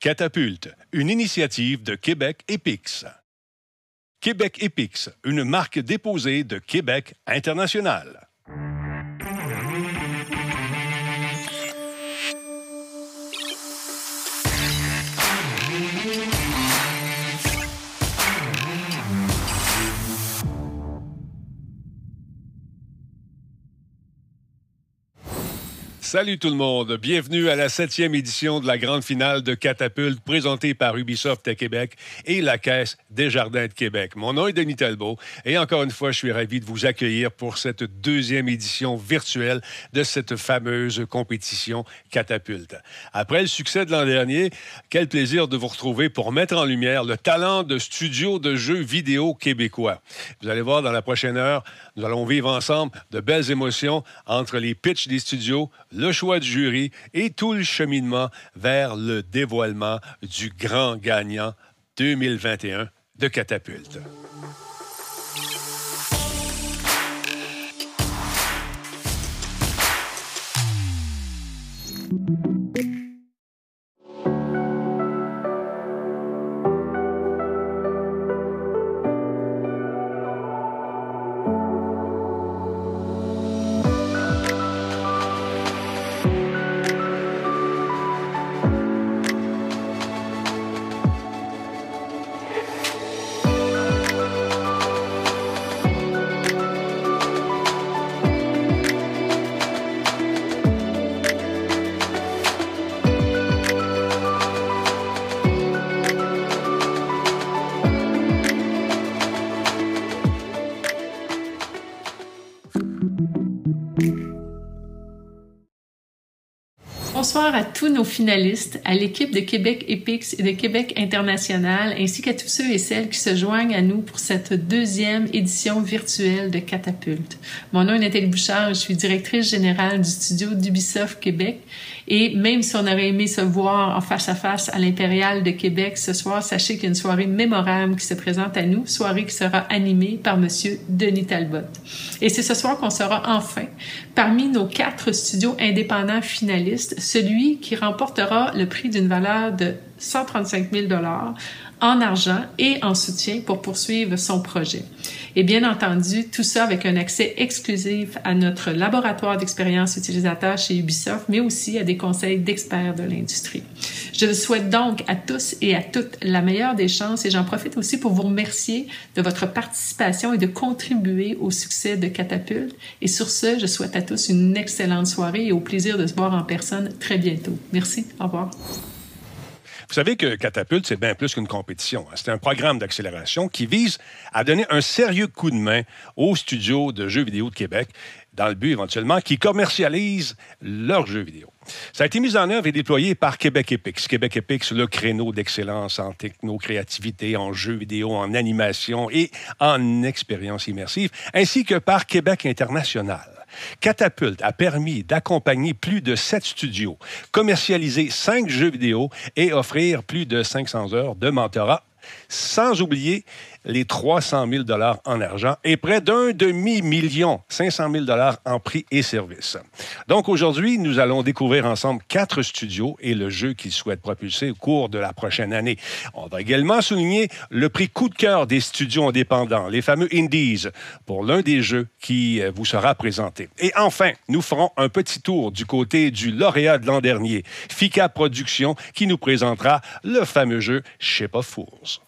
Catapulte, une initiative de Québec Epix. Québec Epix, une marque déposée de Québec International. Salut tout le monde, bienvenue à la septième édition de la grande finale de Catapulte présentée par Ubisoft à Québec et la Caisse des Jardins de Québec. Mon nom est Denis Talbot et encore une fois, je suis ravi de vous accueillir pour cette deuxième édition virtuelle de cette fameuse compétition Catapulte. Après le succès de l'an dernier, quel plaisir de vous retrouver pour mettre en lumière le talent de studio de jeux vidéo québécois. Vous allez voir dans la prochaine heure, nous allons vivre ensemble de belles émotions entre les pitchs des studios, le choix du jury et tout le cheminement vers le dévoilement du grand gagnant 2021 de Catapulte. Bonsoir à tous nos finalistes, à l'équipe de Québec Epix et de Québec International, ainsi qu'à tous ceux et celles qui se joignent à nous pour cette deuxième édition virtuelle de Catapulte. Mon nom est Nathalie Bouchard, je suis directrice générale du studio d'Ubisoft Québec et même si on aurait aimé se voir en face à face à l'Impérial de Québec ce soir, sachez qu'il y a une soirée mémorable qui se présente à nous, soirée qui sera animée par Monsieur Denis Talbot. Et c'est ce soir qu'on sera enfin parmi nos quatre studios indépendants finalistes, celui qui remportera le prix d'une valeur de 135 000 en argent et en soutien pour poursuivre son projet. Et bien entendu, tout ça avec un accès exclusif à notre laboratoire d'expérience utilisateur chez Ubisoft, mais aussi à des conseils d'experts de l'industrie. Je souhaite donc à tous et à toutes la meilleure des chances et j'en profite aussi pour vous remercier de votre participation et de contribuer au succès de Catapulte. Et sur ce, je souhaite à tous une excellente soirée et au plaisir de se voir en personne très bientôt. Merci. Au revoir. Vous savez que Catapulte, c'est bien plus qu'une compétition. Hein. C'est un programme d'accélération qui vise à donner un sérieux coup de main aux studios de jeux vidéo de Québec, dans le but éventuellement qu'ils commercialisent leurs jeux vidéo. Ça a été mis en œuvre et déployé par Québec Epix. Québec Epix, le créneau d'excellence en techno-créativité, en jeux vidéo, en animation et en expérience immersive, ainsi que par Québec International. Catapulte a permis d'accompagner plus de sept studios, commercialiser cinq jeux vidéo et offrir plus de 500 heures de mentorat, sans oublier les 300 000 en argent et près d'un demi-million, 500 000 en prix et services. Donc aujourd'hui, nous allons découvrir ensemble quatre studios et le jeu qu'ils souhaitent propulser au cours de la prochaine année. On va également souligner le prix coup de cœur des studios indépendants, les fameux Indies, pour l'un des jeux qui euh, vous sera présenté. Et enfin, nous ferons un petit tour du côté du lauréat de l'an dernier, FICA Productions, qui nous présentera le fameux jeu Ship of Fools.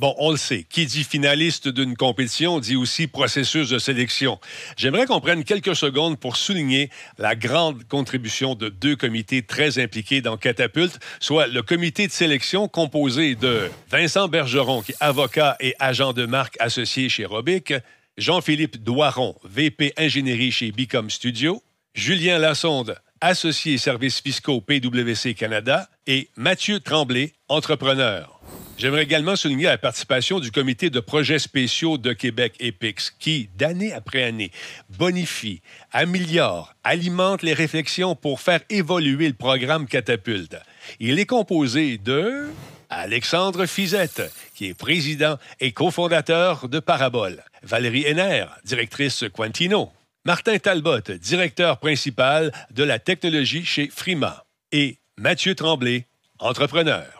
Bon, on le sait, qui dit finaliste d'une compétition dit aussi processus de sélection. J'aimerais qu'on prenne quelques secondes pour souligner la grande contribution de deux comités très impliqués dans Catapulte, soit le comité de sélection composé de Vincent Bergeron, qui est avocat et agent de marque associé chez Robic, Jean-Philippe Doiron, VP ingénierie chez Bicom Studio, Julien Lassonde, associé services fiscaux PwC Canada, et Mathieu Tremblay, entrepreneur. J'aimerais également souligner la participation du comité de projets spéciaux de Québec EPIX qui, d'année après année, bonifie, améliore, alimente les réflexions pour faire évoluer le programme Catapulte. Il est composé de Alexandre Fizette, qui est président et cofondateur de Parabole, Valérie Henner, directrice Quantino, Martin Talbot, directeur principal de la technologie chez Frima, et Mathieu Tremblay, entrepreneur.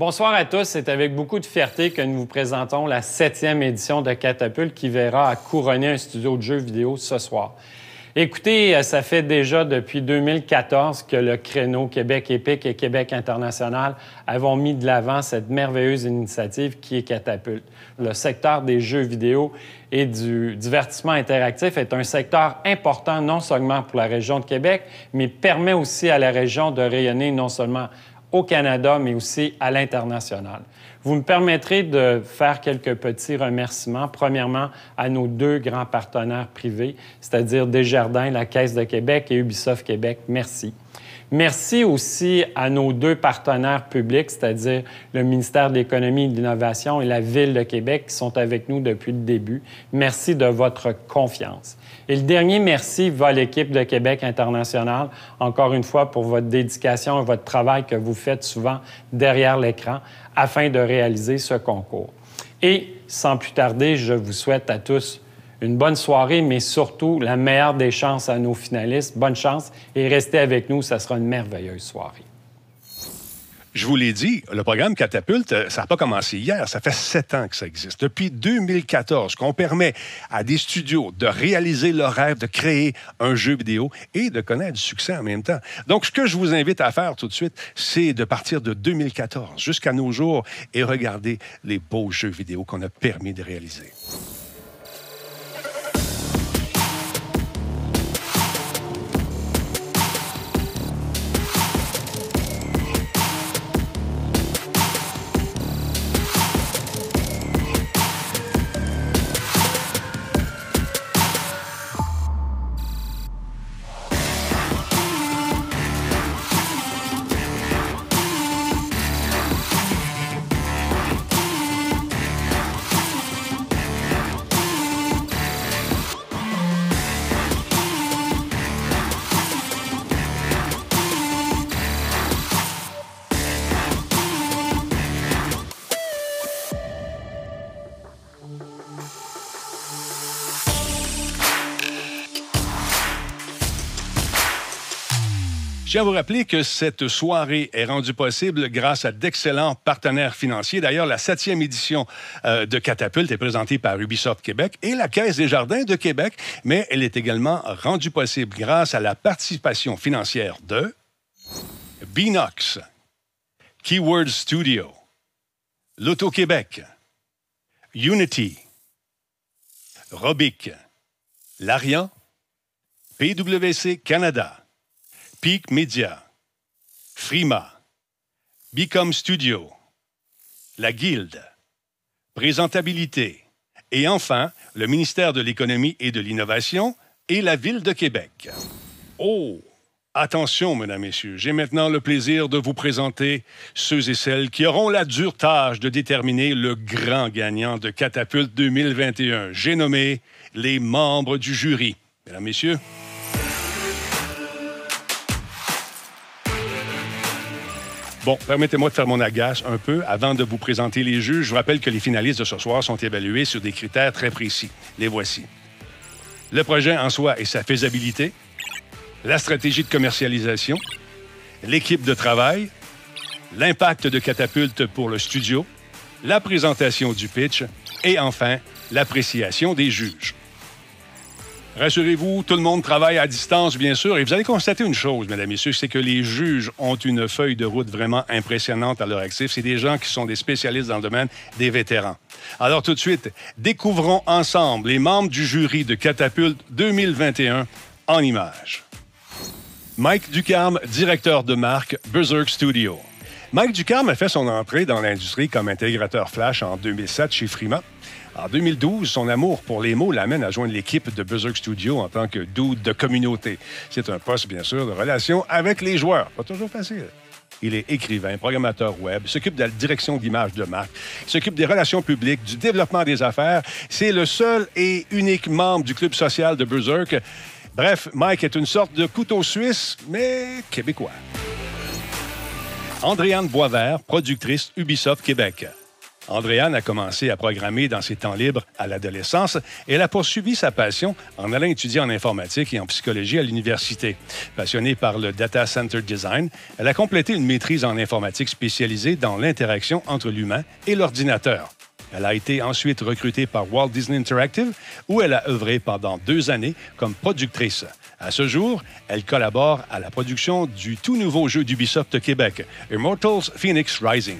Bonsoir à tous. C'est avec beaucoup de fierté que nous vous présentons la septième édition de Catapulte qui verra à couronner un studio de jeux vidéo ce soir. Écoutez, euh, ça fait déjà depuis 2014 que le créneau Québec Épique et Québec International avons mis de l'avant cette merveilleuse initiative qui est Catapulte. Le secteur des jeux vidéo et du divertissement interactif est un secteur important non seulement pour la région de Québec, mais permet aussi à la région de rayonner non seulement au Canada, mais aussi à l'international. Vous me permettrez de faire quelques petits remerciements. Premièrement, à nos deux grands partenaires privés, c'est-à-dire Desjardins, la Caisse de Québec et Ubisoft Québec. Merci. Merci aussi à nos deux partenaires publics, c'est-à-dire le ministère de l'Économie et de l'Innovation et la Ville de Québec, qui sont avec nous depuis le début. Merci de votre confiance. Et le dernier merci va à l'équipe de Québec International, encore une fois, pour votre dédication et votre travail que vous faites souvent derrière l'écran afin de réaliser ce concours. Et sans plus tarder, je vous souhaite à tous une bonne soirée, mais surtout la meilleure des chances à nos finalistes. Bonne chance et restez avec nous, ça sera une merveilleuse soirée. Je vous l'ai dit, le programme Catapulte, euh, ça n'a pas commencé hier, ça fait sept ans que ça existe. Depuis 2014, qu'on permet à des studios de réaliser leur rêve, de créer un jeu vidéo et de connaître du succès en même temps. Donc, ce que je vous invite à faire tout de suite, c'est de partir de 2014 jusqu'à nos jours et regarder les beaux jeux vidéo qu'on a permis de réaliser. Je tiens à vous rappeler que cette soirée est rendue possible grâce à d'excellents partenaires financiers. D'ailleurs, la septième édition euh, de Catapulte est présentée par Ubisoft Québec et la Caisse des Jardins de Québec, mais elle est également rendue possible grâce à la participation financière de Binox, Keyword Studio, L'Auto-Québec, Unity, Robic, Larian, PWC Canada, Peak Media, Frima, Become Studio, la Guilde, Présentabilité et enfin le ministère de l'Économie et de l'Innovation et la Ville de Québec. Oh! Attention, mesdames, messieurs, j'ai maintenant le plaisir de vous présenter ceux et celles qui auront la dure tâche de déterminer le grand gagnant de Catapulte 2021. J'ai nommé les membres du jury. Mesdames, messieurs, Bon, permettez-moi de faire mon agace un peu avant de vous présenter les juges. Je vous rappelle que les finalistes de ce soir sont évalués sur des critères très précis. Les voici. Le projet en soi et sa faisabilité, la stratégie de commercialisation, l'équipe de travail, l'impact de catapulte pour le studio, la présentation du pitch et enfin l'appréciation des juges. Rassurez-vous, tout le monde travaille à distance, bien sûr, et vous allez constater une chose, mesdames et messieurs, c'est que les juges ont une feuille de route vraiment impressionnante à leur actif. C'est des gens qui sont des spécialistes dans le domaine, des vétérans. Alors tout de suite, découvrons ensemble les membres du jury de Catapulte 2021 en images. Mike Ducarme, directeur de marque Berserk Studio. Mike Ducarme a fait son entrée dans l'industrie comme intégrateur Flash en 2007 chez Frima. En 2012, son amour pour les mots l'amène à joindre l'équipe de Berserk Studio en tant que dude de communauté. C'est un poste, bien sûr, de relation avec les joueurs. Pas toujours facile. Il est écrivain, programmateur web, s'occupe de la direction d'image de marque, s'occupe des relations publiques, du développement des affaires. C'est le seul et unique membre du club social de Berserk. Bref, Mike est une sorte de couteau suisse, mais québécois. Andréane Boisvert, productrice Ubisoft Québec. Andréane a commencé à programmer dans ses temps libres à l'adolescence et elle a poursuivi sa passion en allant étudier en informatique et en psychologie à l'université. Passionnée par le data center design, elle a complété une maîtrise en informatique spécialisée dans l'interaction entre l'humain et l'ordinateur. Elle a été ensuite recrutée par Walt Disney Interactive, où elle a œuvré pendant deux années comme productrice. À ce jour, elle collabore à la production du tout nouveau jeu d'Ubisoft Québec, Immortals Phoenix Rising.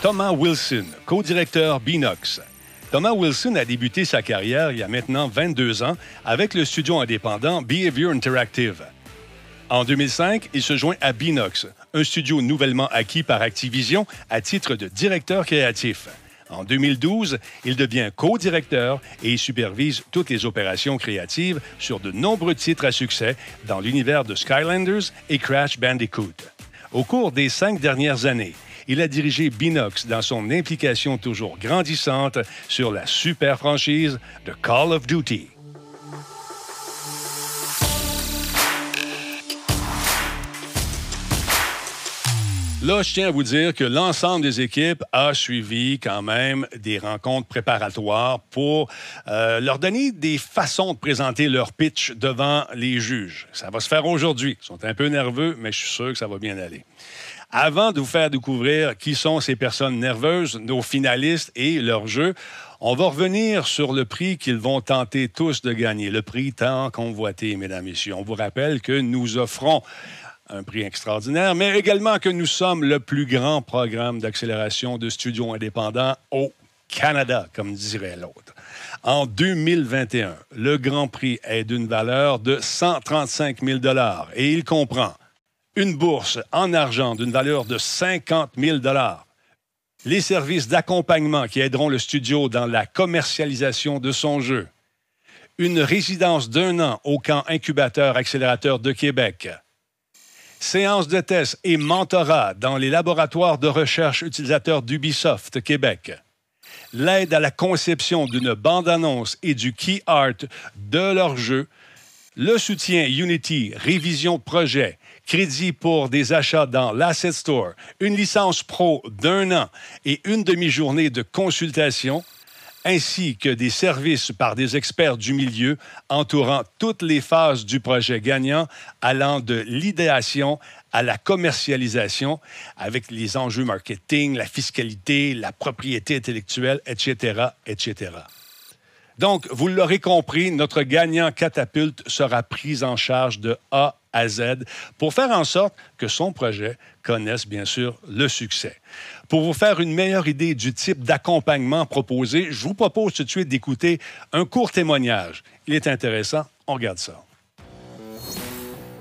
Thomas Wilson, co-directeur Binox. Thomas Wilson a débuté sa carrière il y a maintenant 22 ans avec le studio indépendant Behavior Interactive. En 2005, il se joint à Binox, un studio nouvellement acquis par Activision à titre de directeur créatif. En 2012, il devient co-directeur et supervise toutes les opérations créatives sur de nombreux titres à succès dans l'univers de Skylanders et Crash Bandicoot. Au cours des cinq dernières années, il a dirigé Binox dans son implication toujours grandissante sur la super franchise de Call of Duty. Là, je tiens à vous dire que l'ensemble des équipes a suivi quand même des rencontres préparatoires pour euh, leur donner des façons de présenter leur pitch devant les juges. Ça va se faire aujourd'hui. Ils sont un peu nerveux, mais je suis sûr que ça va bien aller. Avant de vous faire découvrir qui sont ces personnes nerveuses, nos finalistes et leur jeu, on va revenir sur le prix qu'ils vont tenter tous de gagner, le prix tant convoité, mesdames, et messieurs. On vous rappelle que nous offrons un prix extraordinaire, mais également que nous sommes le plus grand programme d'accélération de studios indépendants au Canada, comme dirait l'autre. En 2021, le Grand Prix est d'une valeur de 135 000 et il comprend une bourse en argent d'une valeur de 50 000 les services d'accompagnement qui aideront le studio dans la commercialisation de son jeu, une résidence d'un an au camp incubateur accélérateur de Québec, séances de tests et mentorat dans les laboratoires de recherche utilisateurs d'Ubisoft Québec, l'aide à la conception d'une bande-annonce et du key art de leur jeu, le soutien Unity, révision projet, crédit pour des achats dans l'Asset Store, une licence pro d'un an et une demi-journée de consultation – ainsi que des services par des experts du milieu entourant toutes les phases du projet gagnant, allant de l'idéation à la commercialisation, avec les enjeux marketing, la fiscalité, la propriété intellectuelle, etc., etc. Donc, vous l'aurez compris, notre gagnant catapulte sera pris en charge de A pour faire en sorte que son projet connaisse bien sûr le succès. Pour vous faire une meilleure idée du type d'accompagnement proposé, je vous propose tout de suite d'écouter un court témoignage. Il est intéressant, on regarde ça.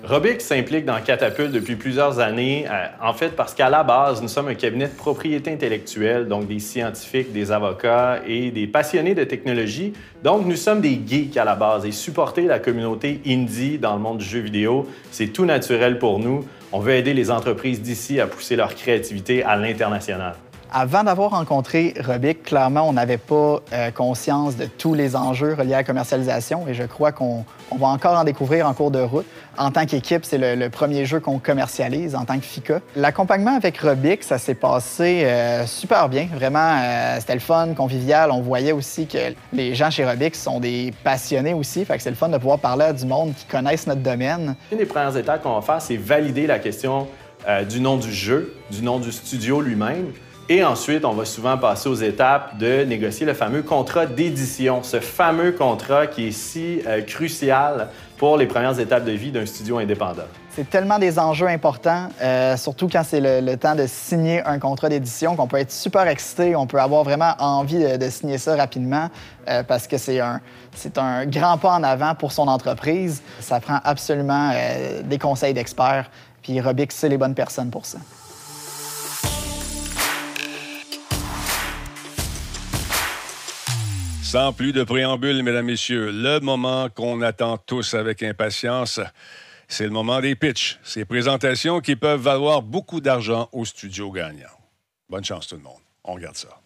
Robix s'implique dans Catapulte depuis plusieurs années, euh, en fait parce qu'à la base, nous sommes un cabinet de propriété intellectuelle, donc des scientifiques, des avocats et des passionnés de technologie. Donc nous sommes des geeks à la base et supporter la communauté indie dans le monde du jeu vidéo, c'est tout naturel pour nous. On veut aider les entreprises d'ici à pousser leur créativité à l'international. Avant d'avoir rencontré Robic, clairement, on n'avait pas euh, conscience de tous les enjeux reliés à la commercialisation et je crois qu'on va encore en découvrir en cours de route. En tant qu'équipe, c'est le, premier jeu qu'on commercialise en tant que FICA. L'accompagnement avec Robic, ça s'est passé euh, super bien. Vraiment, euh, c'était le fun, convivial. On voyait aussi que les gens chez Robic sont des passionnés aussi. Fait que c'est le fun de pouvoir parler à du monde qui connaissent notre domaine. Une des premières étapes qu'on va faire, c'est valider la question du nom du jeu, du nom du studio lui-même. Et ensuite, on va souvent passer aux étapes de négocier le fameux contrat d'édition, ce fameux contrat qui est si euh, crucial pour les premières étapes de vie d'un studio indépendant. C'est tellement des enjeux importants, euh, surtout quand c'est le, temps de signer un contrat d'édition, qu'on peut être super excité, on peut avoir vraiment envie de, signer ça rapidement euh, parce que c'est un, c'est un grand pas en avant pour son entreprise. Ça prend absolument des conseils d'experts, puis Robix, c'est les bonnes personnes pour ça. Sans plus de préambule, mesdames, messieurs, le moment qu'on attend tous avec impatience, c'est le moment des pitchs, ces présentations qui peuvent valoir beaucoup d'argent au studio gagnant. Bonne chance tout le monde. On regarde ça.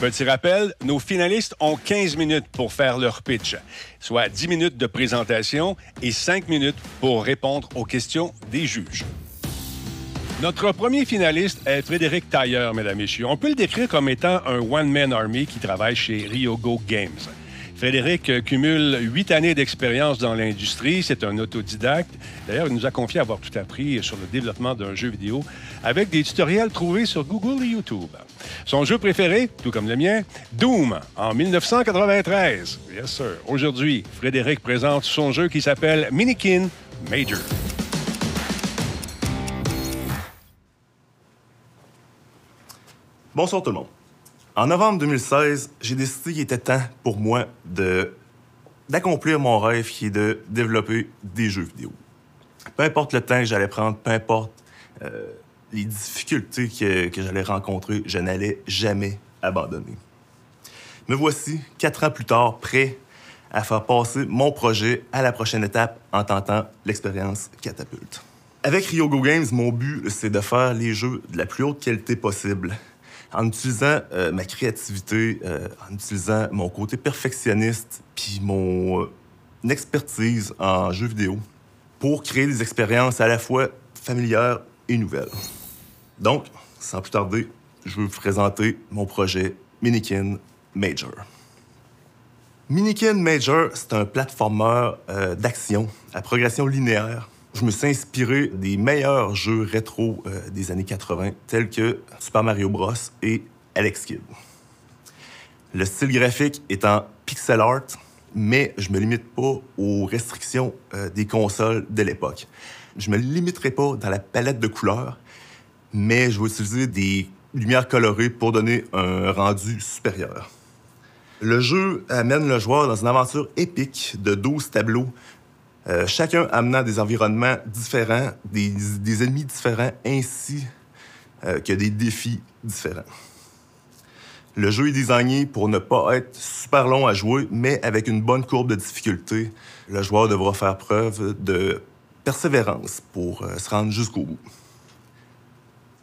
Petit rappel, nos finalistes ont 15 minutes pour faire leur pitch, soit 10 minutes de présentation et 5 minutes pour répondre aux questions des juges. Notre premier finaliste est Frédéric Tailleur, mesdames et messieurs. On peut le décrire comme étant un one-man army qui travaille chez Ryogo Games. Frédéric cumule huit années d'expérience dans l'industrie. C'est un autodidacte. D'ailleurs, il nous a confié avoir tout appris sur le développement d'un jeu vidéo avec des tutoriels trouvés sur Google et YouTube. Son jeu préféré, tout comme le mien, Doom, en 1993. Yes, sir. Aujourd'hui, Frédéric présente son jeu qui s'appelle Minikin Major. Bonsoir tout le monde. En novembre 2016, j'ai décidé qu'il était temps pour moi de d'accomplir mon rêve qui est de développer des jeux vidéo. Peu importe le temps que j'allais prendre, peu importe euh, les difficultés que, que j'allais rencontrer, je n'allais jamais abandonner. Me voici, quatre ans plus tard, prêt à faire passer mon projet à la prochaine étape en tentant l'expérience catapulte. Avec Ryogo Games, mon but, c'est de faire les jeux de la plus haute qualité possible en utilisant euh, ma créativité, euh, en utilisant mon côté perfectionniste, puis mon euh, expertise en jeux vidéo pour créer des expériences à la fois familières et nouvelles. Donc, sans plus tarder, je vais vous présenter mon projet Minikin Major. Minikin Major, c'est un platformer d'action à progression linéaire je me suis inspiré des meilleurs jeux rétro euh, des années 80, tels que Super Mario Bros. et Alex Kidd. Le style graphique est en pixel art, mais je me limite pas aux restrictions euh, des consoles de l'époque. Je me limiterai pas dans la palette de couleurs, mais je vais utiliser des lumières colorées pour donner un rendu supérieur. Le jeu amène le joueur dans une aventure épique de 12 tableaux euh, chacun amenant des environnements différents, des, ennemis différents, ainsi euh, que des défis différents. Le jeu est designé pour ne pas être super long à jouer, mais avec une bonne courbe de difficulté. Le joueur devra faire preuve de persévérance pour euh, se rendre jusqu'au bout.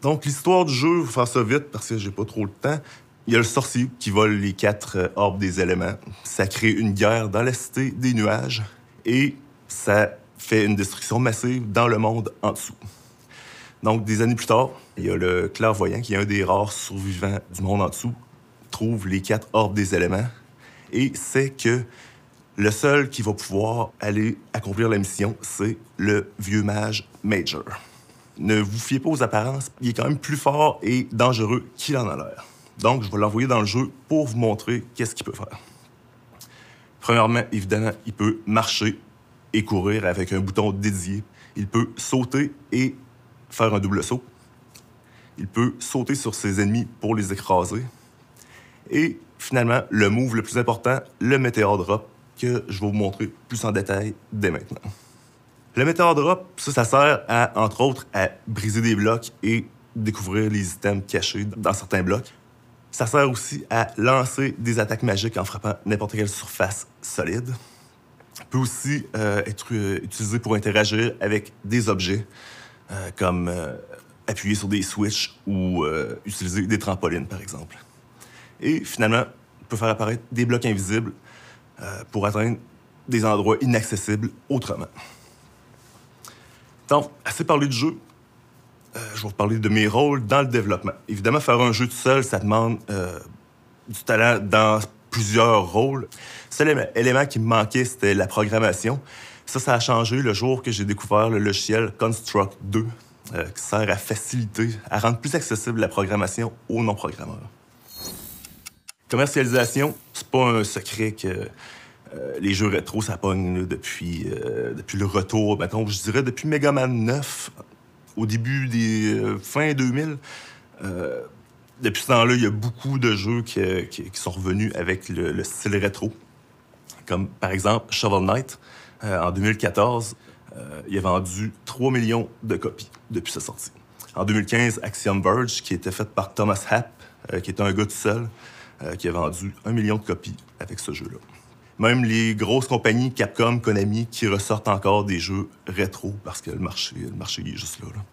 Donc, l'histoire du jeu, je vais faire ça vite parce que j'ai pas trop le temps. Il y a le sorcier qui vole les quatre orbes des éléments. Ça crée une guerre dans la cité des nuages. Et ça fait une destruction massive dans le monde en dessous. Donc, des années plus tard, il y a le clairvoyant, qui est un des rares survivants du monde en dessous, trouve les quatre orbes des éléments et sait que le seul qui va pouvoir aller accomplir la mission, c'est le vieux mage Major. Ne vous fiez pas aux apparences, il est quand même plus fort et dangereux qu'il en a l'air. Donc, je vais l'envoyer dans le jeu pour vous montrer qu'est-ce qu'il peut faire. Premièrement, évidemment, il peut marcher et courir avec un bouton dédié. Il peut sauter et faire un double saut. Il peut sauter sur ses ennemis pour les écraser. Et finalement, le move le plus important, le météore drop, que je vais vous montrer plus en détail dès maintenant. Le météore drop, ça, sert entre autres, à briser des blocs et découvrir les items cachés dans certains blocs. Ça sert aussi à lancer des attaques magiques en frappant n'importe quelle surface solide peut aussi euh, être euh, utilisé pour interagir avec des objets, euh, comme appuyer sur des switches ou utiliser des trampolines, par exemple. Et finalement, peut faire apparaître des blocs invisibles pour atteindre des endroits inaccessibles autrement. Donc, assez parlé du jeu, je vais vous parler de mes rôles dans le développement. Évidemment, faire un jeu tout seul, ça demande du talent dans plusieurs rôles. Le seul élément qui me manquait, c'était la programmation. Ça, ça a changé le jour que j'ai découvert le logiciel Construct 2, euh, qui sert à faciliter, à rendre plus accessible la programmation aux non-programmeurs. Commercialisation, c'est pas un secret que euh, les jeux rétro, ça pogne depuis, euh, depuis le retour, mettons, je dirais depuis Mega Man 9, au début des fin 2000 depuis ce temps-là, il y a beaucoup de jeux qui, sont revenus avec le, style rétro. Comme par exemple Shovel Knight, euh, en 2014, euh, il a vendu 3 millions de copies depuis sa sortie. En 2015, Axiom Verge, qui était fait par Thomas Happ, euh, qui était un gars tout seul, qui a vendu 1 million de copies avec ce jeu-là. Même les grosses compagnies, Capcom, Konami, qui ressortent encore des jeux rétro parce que le marché, le marché est juste là. là.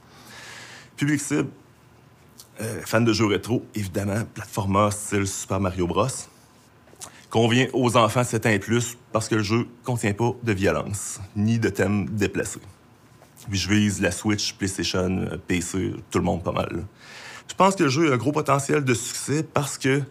Public euh, fan de jeux rétro, évidemment, platformer style Super Mario Bros. Convient aux enfants 7 ans et plus parce que le jeu contient pas de violence ni de thèmes déplacés. Puis je vise la Switch, PlayStation, euh, PC, tout le monde pas mal. Je pense que le jeu a un gros potentiel de succès parce que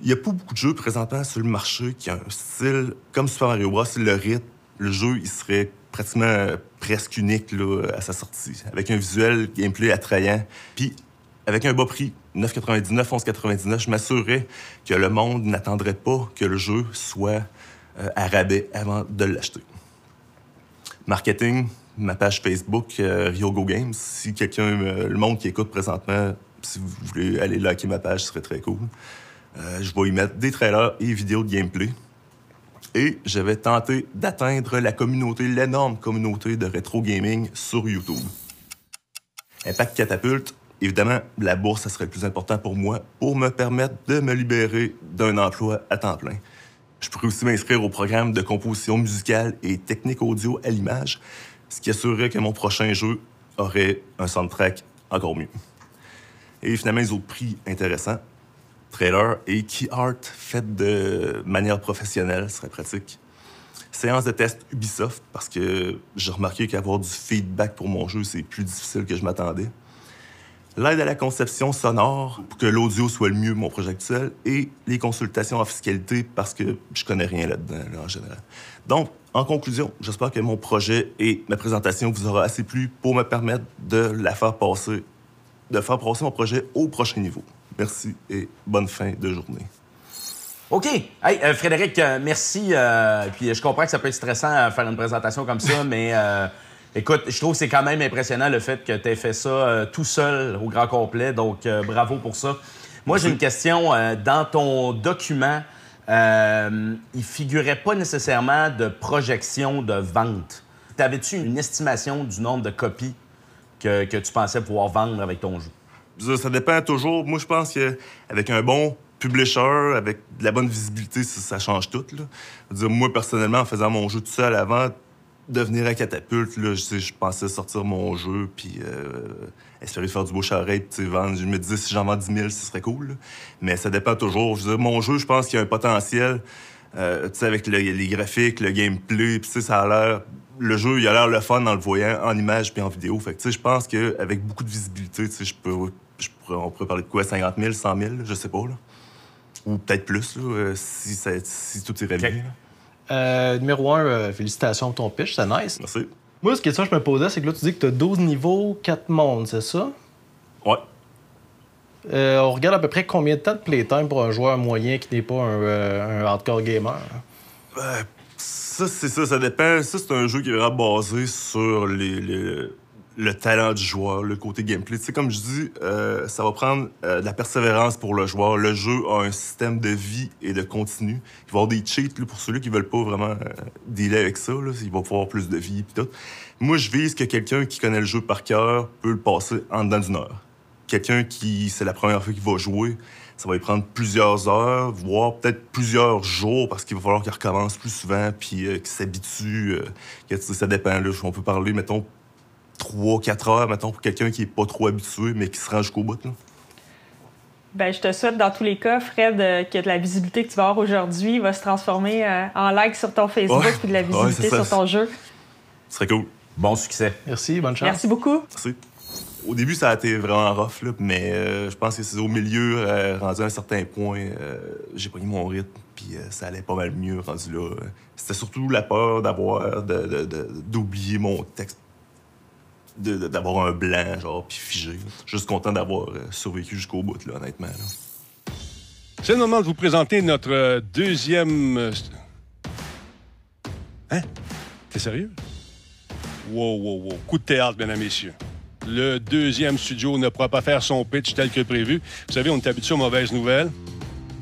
il n'y a pas beaucoup de jeux présentement sur le marché qui ont un style comme Super Mario Bros. Le rythme, le jeu, il serait pratiquement euh, presque unique à sa sortie, avec un visuel gameplay attrayant. Puis avec un bas prix, 9,99, 11,99, je m'assurais que le monde n'attendrait pas que le jeu soit euh, à rabais avant de l'acheter. Marketing, ma page Facebook, euh, Ryogo Games. Si quelqu'un, euh, le monde qui écoute présentement, si vous voulez aller liker ma page, ce serait très cool. Euh, je vais y mettre des trailers et vidéos de gameplay. Et je vais tenter d'atteindre la communauté, l'énorme communauté de rétro gaming sur YouTube. Impact Catapulte, évidemment, la bourse, ça serait le plus important pour moi pour me permettre de me libérer d'un emploi à temps plein. Je pourrais aussi m'inscrire au programme de composition musicale et technique audio à l'image, ce qui assurerait que mon prochain jeu aurait un soundtrack encore mieux. Et finalement, les autres prix intéressants. Trailer et key art fait de manière professionnelle serait pratique. Séance de test Ubisoft, parce que j'ai remarqué qu'avoir du feedback pour mon jeu, c'est plus difficile que je m'attendais. L'aide à la conception sonore pour que l'audio soit le mieux mon projet actuel et les consultations en fiscalité parce que je connais rien là-dedans là, en général. Donc, en conclusion, j'espère que mon projet et ma présentation vous aura assez plu pour me permettre de la faire passer, de faire passer mon projet au prochain niveau. Merci et bonne fin de journée. OK. Hey, euh, Frédéric, euh, merci. euh, puis je comprends que ça peut être stressant à faire une présentation comme ça, mais écoute, je trouve que c'est quand même impressionnant le fait que tu aies fait ça euh, tout seul au grand complet. Donc, euh, bravo pour ça. Moi, j'ai une question. euh, dans ton document, il figurait pas nécessairement de projection de vente. T'avais-tu une estimation du nombre de copies que, que tu pensais pouvoir vendre avec ton jeu? Ça, dépend toujours. Moi, je pense qu'avec un bon publisher, avec de la bonne visibilité, ça, ça change tout. Là. Dire, moi, personnellement, en faisant mon jeu tout seul avant de venir à Catapulte, là, je, je pensais sortir mon jeu puis euh, espérer faire du bouche à oreille puis vendre. Je me disais, si j'en vends 10 000, ce serait cool. là. Mais ça dépend toujours. Je veux dire, mon jeu, je pense qu'il y a un potentiel. euh, tu sais, avec le- les graphiques, le gameplay, puis ça a l'air... Le jeu, il a l'air le fun en le voyant, en image puis en vidéo. Fait que, tu sais, je pense qu'avec beaucoup de visibilité, tu sais, je peux, je pourrais, on pourrait parler de quoi, 50 000, 100 000, je sais pas, là. Ou peut-être plus, là, euh, si, ça- si tout irait bien. là. Euh, numéro 1, félicitations pour ton pitch, c'est nice. Merci. Moi, ce question que je me posais, c'est que là, tu dis que tu as 12 niveaux, 4 mondes, c'est ça? Ouais. Euh, on regarde à peu près combien de temps de playtime pour un joueur moyen qui n'est pas un, euh, un hardcore gamer? Euh, ça, c'est ça, ça dépend. Ça, c'est un jeu qui est vraiment basé sur les, les- le talent du joueur, le côté gameplay. Tu sais, comme je dis, euh, ça va prendre euh, de la persévérance pour le joueur. Le jeu a un système de vie et de continu. Il va y avoir des cheats pour ceux qui veulent pas vraiment euh, dealer avec ça. Là. Il va pouvoir avoir plus de vie et tout. Moi, je vise que quelqu'un qui connaît le jeu par cœur peut le passer en dedans d'une heure. Quelqu'un qui, c'est la première fois qu'il va jouer, ça va lui prendre plusieurs heures, voire peut-être plusieurs jours, parce qu'il va falloir qu'il recommence plus souvent, puis euh, qu'il s'habitue. ça dépend. Là, on peut parler, mettons, 3-4 heures, mettons, pour quelqu'un qui est pas trop habitué, mais qui se rend jusqu'au bout. Là. Ben, je te souhaite dans tous les cas, Fred, euh, que la visibilité que tu vas avoir aujourd'hui va se transformer euh, en like sur ton Facebook Ouais. puis de la visibilité sur ton jeu. Ce serait cool. Bon succès. Merci, bonne chance. Merci beaucoup. Merci. Au début, ça a été vraiment rough, là, mais euh, je pense que c'est au milieu, euh, rendu à un certain point, euh, j'ai pris mon rythme, puis euh, ça allait pas mal mieux rendu là. C'était surtout la peur d'avoir, de- de- de- d'oublier mon texte, de- de- d'avoir un blanc, genre, puis figé. Juste content d'avoir euh, survécu jusqu'au bout, là, honnêtement. C'est le moment de vous présenter notre euh, deuxième. euh, Hein? T'es sérieux? Wow, wow, wow. Coup de théâtre, mesdames et messieurs. Le deuxième studio ne pourra pas faire son pitch tel que prévu. Vous savez, on est habitué aux mauvaises nouvelles,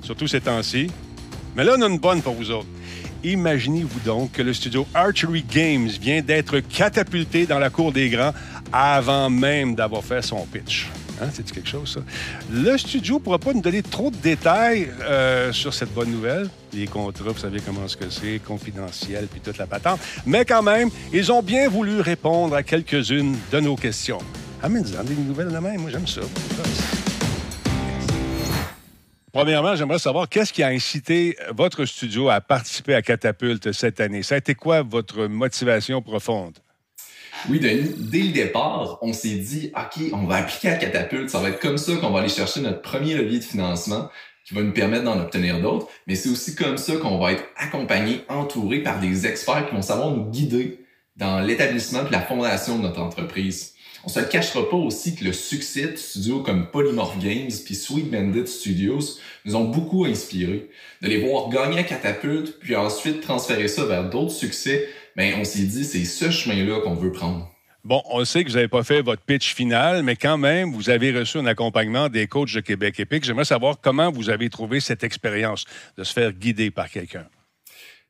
surtout ces temps-ci. Mais là, on a une bonne pour vous autres. Imaginez-vous donc que le studio Archery Games vient d'être catapulté dans la cour des grands avant même d'avoir fait son pitch. Hein, C'est quelque chose, ça? Le studio ne pourra pas nous donner trop de détails euh, sur cette bonne nouvelle. Les contrats, vous savez comment c'est, confidentiel, puis toute la patente. Mais quand même, ils ont bien voulu répondre à quelques-unes de nos questions. Amène-en des nouvelles de même, moi j'aime ça. Premièrement, j'aimerais savoir qu'est-ce qui a incité votre studio à participer à Catapulte cette année? Ça a été quoi votre motivation profonde? Oui, Denis, dès le départ, on s'est dit, OK, on va appliquer à Catapulte. Ça va être comme ça qu'on va aller chercher notre premier levier de financement qui va nous permettre d'en obtenir d'autres. Mais c'est aussi comme ça qu'on va être accompagné, entouré par des experts qui vont savoir nous guider dans l'établissement et la fondation de notre entreprise. On se le cachera pas aussi que le succès de studios comme Polymorph Games puis Sweet Bandit Studios nous ont beaucoup inspirés. De les voir gagner à Catapulte, puis ensuite transférer ça vers d'autres succès, ben on s'est dit c'est ce chemin-là qu'on veut prendre. Bon, on sait que vous n'avez pas fait votre pitch final, mais quand même, vous avez reçu un accompagnement des coachs de Québec Epic. J'aimerais savoir comment vous avez trouvé cette expérience de se faire guider par quelqu'un.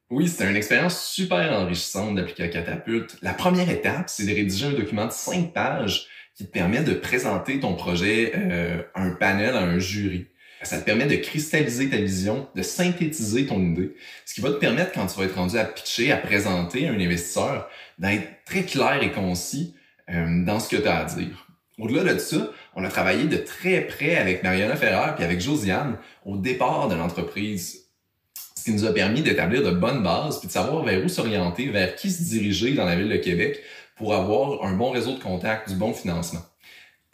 Oui, c'était une expérience super enrichissante d'appliquer Catapulte. La première étape, c'est de rédiger un document de cinq pages qui te permet de présenter ton projet euh, à un panel, à un jury. Ça te permet de cristalliser ta vision, de synthétiser ton idée, ce qui va te permettre, quand tu vas être rendu à pitcher, à présenter à un investisseur, d'être très clair et concis euh, dans ce que tu as à dire. Au-delà de ça, on a travaillé de très près avec Mariana Ferrer et avec Josiane au départ de l'entreprise qui nous a permis d'établir de bonnes bases, puis de savoir vers où s'orienter, vers qui se diriger dans la ville de Québec pour avoir un bon réseau de contacts, du bon financement.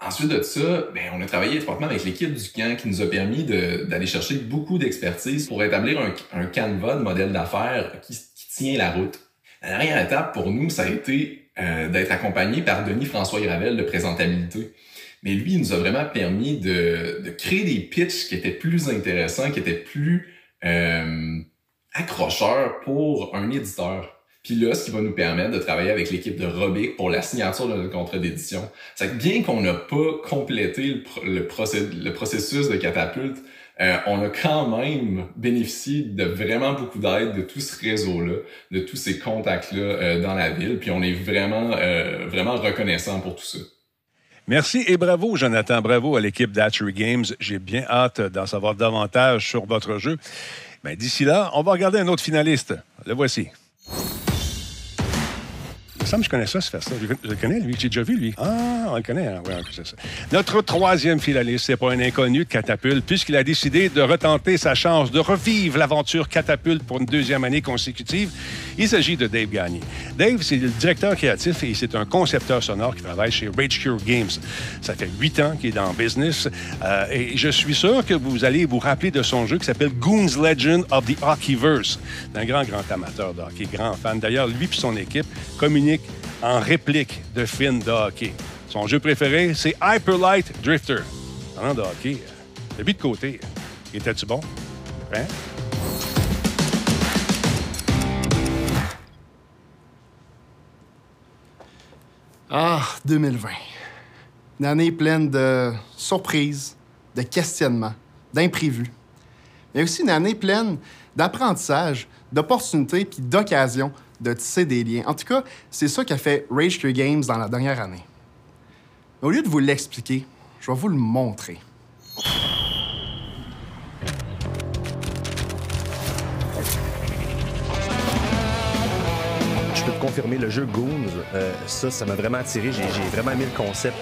Ensuite de ça, ben, on a travaillé étroitement avec l'équipe du camp qui nous a permis d'aller chercher beaucoup d'expertise pour établir un, un canevas de modèle d'affaires qui, tient la route. La dernière étape pour nous, ça a été euh, d'être accompagné par Denis François Gravel de présentabilité. Mais lui, il nous a vraiment permis de, de créer des pitches qui étaient plus intéressants, qui étaient plus euh, accrocheur pour un éditeur. Puis là, ce qui va nous permettre de travailler avec l'équipe de Robic pour la signature de notre contrat d'édition. C'est que bien qu'on n'a pas complété le, processus de catapulte, euh, on a quand même bénéficié de vraiment beaucoup d'aide de tout ce réseau-là, de tous ces contacts-là euh, dans la ville. Puis on est vraiment, euh, vraiment reconnaissant pour tout ça. Merci et bravo, Jonathan. Bravo à l'équipe d'Hatchery Games. J'ai bien hâte d'en savoir davantage sur votre jeu. Mais d'ici là, on va regarder un autre finaliste. Le voici je connais ça, se faire ça. Je, le connais, lui. J'ai déjà vu, lui. Ah, on le connaît. Hein? Oui, c'est ça. Notre troisième finaliste, c'est pas un inconnu de Catapulte, puisqu'il a décidé de retenter sa chance de revivre l'aventure Catapulte pour une deuxième année consécutive. Il s'agit de Dave Gagné. Dave, c'est le directeur créatif et c'est un concepteur sonore qui travaille chez Rage Cure Games. Ça fait huit ans qu'il est dans le business euh, et je suis sûr que vous allez vous rappeler de son jeu qui s'appelle Goons Legend of the Hockeyverse. Un grand, grand amateur de hockey, grand fan. D'ailleurs, lui et son équipe communiquent en réplique de films de hockey. Son jeu préféré, c'est Hyper Light Drifter. En de hockey, le but de côté, était-tu bon? Hein? Ah, 2020. Une année pleine de surprises, de questionnements, d'imprévus. Mais aussi une année pleine d'apprentissage, d'opportunités puis d'occasions de tisser des liens. En tout cas, c'est ça qu'a fait Rage Cure Games dans la dernière année. au lieu de vous l'expliquer, je vais vous le montrer. Je peux te confirmer, le jeu Goons, euh, ça, ça m'a vraiment attiré. J'ai vraiment aimé le concept.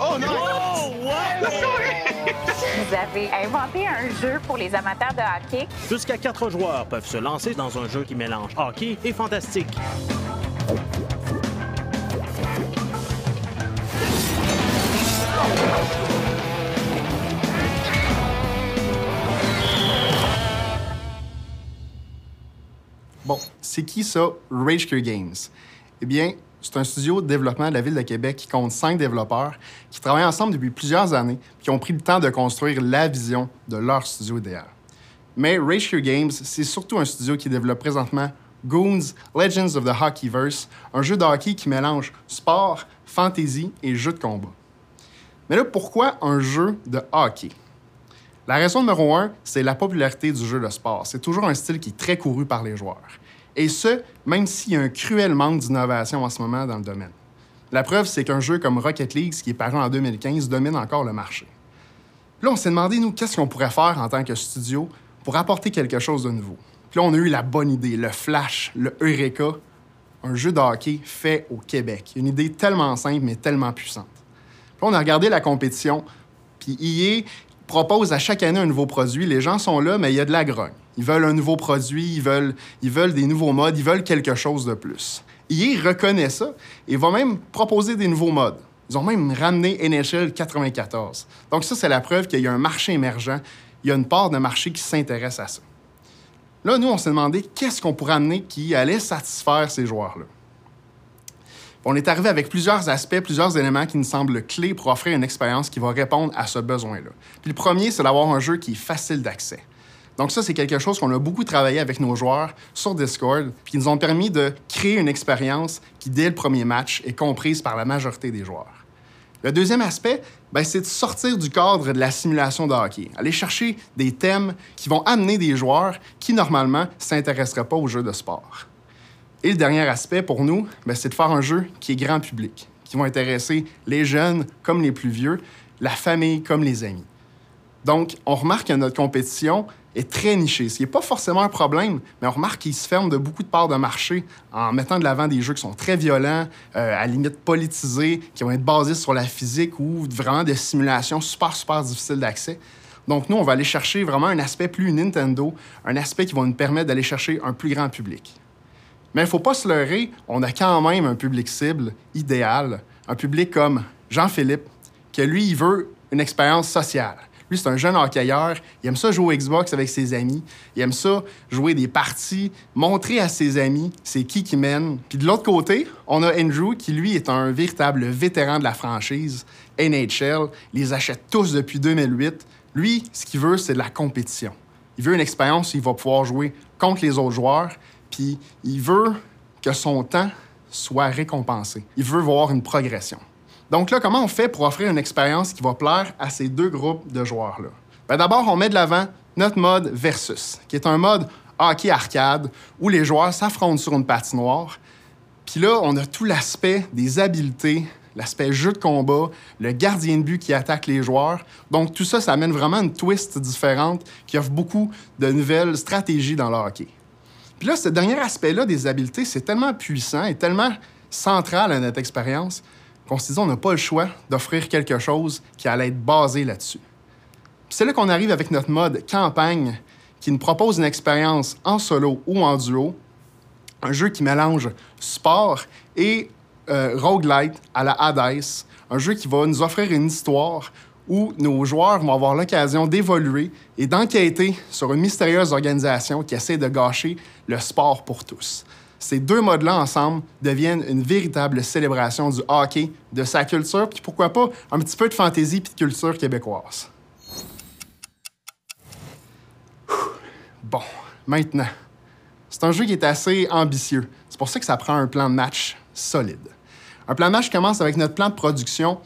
Oh non! Vous avez inventé un jeu pour les amateurs de hockey. Jusqu'à quatre joueurs peuvent se lancer dans un jeu qui mélange hockey et fantastique. Bon, c'est qui ça, Rage Cure Games? Eh bien, c'est un studio de développement de la Ville de Québec qui compte cinq développeurs qui travaillent ensemble depuis plusieurs années et qui ont pris le temps de construire la vision de leur studio idéal. Mais Ratio Games, c'est surtout un studio qui développe présentement Goons Legends of the Hockeyverse, un jeu de hockey qui mélange sport, fantasy et jeu de combat. Mais là, pourquoi un jeu de hockey? La raison numéro un, c'est la popularité du jeu de sport. C'est toujours un style qui est très couru par les joueurs. Et ce, même s'il y a un cruel manque d'innovation en ce moment dans le domaine. La preuve, c'est qu'un jeu comme Rocket League, qui est paru en 2015, domine encore le marché. Là, on s'est demandé, nous, qu'est-ce qu'on pourrait faire en tant que studio pour apporter quelque chose de nouveau. Puis là, on a eu la bonne idée, le Flash, le Eureka, un jeu de hockey fait au Québec. Une idée tellement simple, mais tellement puissante. Puis là, on a regardé la compétition, puis EA propose à chaque année un nouveau produit. Les gens sont là, mais il y a de la grogne. Ils veulent un nouveau produit, ils veulent, ils veulent des nouveaux modes, ils veulent quelque chose de plus. EA reconnaît ça et va même proposer des nouveaux modes. Ils ont même ramené NHL 94. Donc ça, c'est la preuve qu'il y a un marché émergent, il y a une part de marché qui s'intéresse à ça. Là, nous, on s'est demandé qu'est-ce qu'on pourrait amener qui allait satisfaire ces joueurs-là. On est arrivé avec plusieurs aspects, plusieurs éléments qui nous semblent clés pour offrir une expérience qui va répondre à ce besoin-là. Puis le premier, c'est d'avoir un jeu qui est facile d'accès. Donc ça, c'est quelque chose qu'on a beaucoup travaillé avec nos joueurs sur Discord, puis qui nous ont permis de créer une expérience qui, dès le premier match, est comprise par la majorité des joueurs. Le deuxième aspect, ben, c'est de sortir du cadre de la simulation de hockey. Aller chercher des thèmes qui vont amener des joueurs qui, normalement, ne s'intéresseraient pas aux jeux de sport. Et le dernier aspect pour nous, ben, c'est de faire un jeu qui est grand public, qui va intéresser les jeunes comme les plus vieux, la famille comme les amis. Donc, on remarque que notre compétition est très nichée. Ce n'est pas forcément un problème, mais on remarque qu'il se ferme de beaucoup de parts de marché en mettant de l'avant des jeux qui sont très violents, euh, à la limite politisés, qui vont être basés sur la physique ou vraiment des simulations super, super difficiles d'accès. Donc, nous, on va aller chercher vraiment un aspect plus Nintendo, un aspect qui va nous permettre d'aller chercher un plus grand public. Mais il ne faut pas se leurrer, on a quand même un public cible idéal, un public comme Jean-Philippe, que lui, il veut une expérience sociale. Lui, c'est un jeune hockeyeur. Il aime ça jouer au Xbox avec ses amis. Il aime ça jouer des parties, montrer à ses amis c'est qui qui mène. Puis de l'autre côté, on a Andrew qui, lui, est un véritable vétéran de la franchise. NHL, les achète tous depuis 2008. Lui, ce qu'il veut, c'est de la compétition. Il veut une expérience où il va pouvoir jouer contre les autres joueurs. Puis il veut que son temps soit récompensé. Il veut voir une progression. Donc là, comment on fait pour offrir une expérience qui va plaire à ces deux groupes de joueurs-là? Ben, D'abord, on met de l'avant notre mode Versus, qui est un mode hockey arcade où les joueurs s'affrontent sur une patinoire. Puis là, on a tout l'aspect des habiletés, l'aspect jeu de combat, le gardien de but qui attaque les joueurs. Donc tout ça, ça amène vraiment une twist différente qui offre beaucoup de nouvelles stratégies dans le hockey. Puis là, ce dernier aspect-là des habiletés, c'est tellement puissant et tellement central à notre expérience qu'on on n'a pas le choix d'offrir quelque chose qui allait être basé là-dessus. C'est là qu'on arrive avec notre mode campagne qui nous propose une expérience en solo ou en duo, un jeu qui mélange sport et euh, roguelite à la Hades, un jeu qui va nous offrir une histoire où nos joueurs vont avoir l'occasion d'évoluer et d'enquêter sur une mystérieuse organisation qui essaie de gâcher le sport pour tous. Ces deux modes-là ensemble deviennent une véritable célébration du hockey, de sa culture, puis pourquoi pas un petit peu de fantaisie puis de culture québécoise. Bon, maintenant, c'est un jeu qui est assez ambitieux. C'est pour ça que ça prend un plan de match solide. Un plan de match commence avec notre plan de production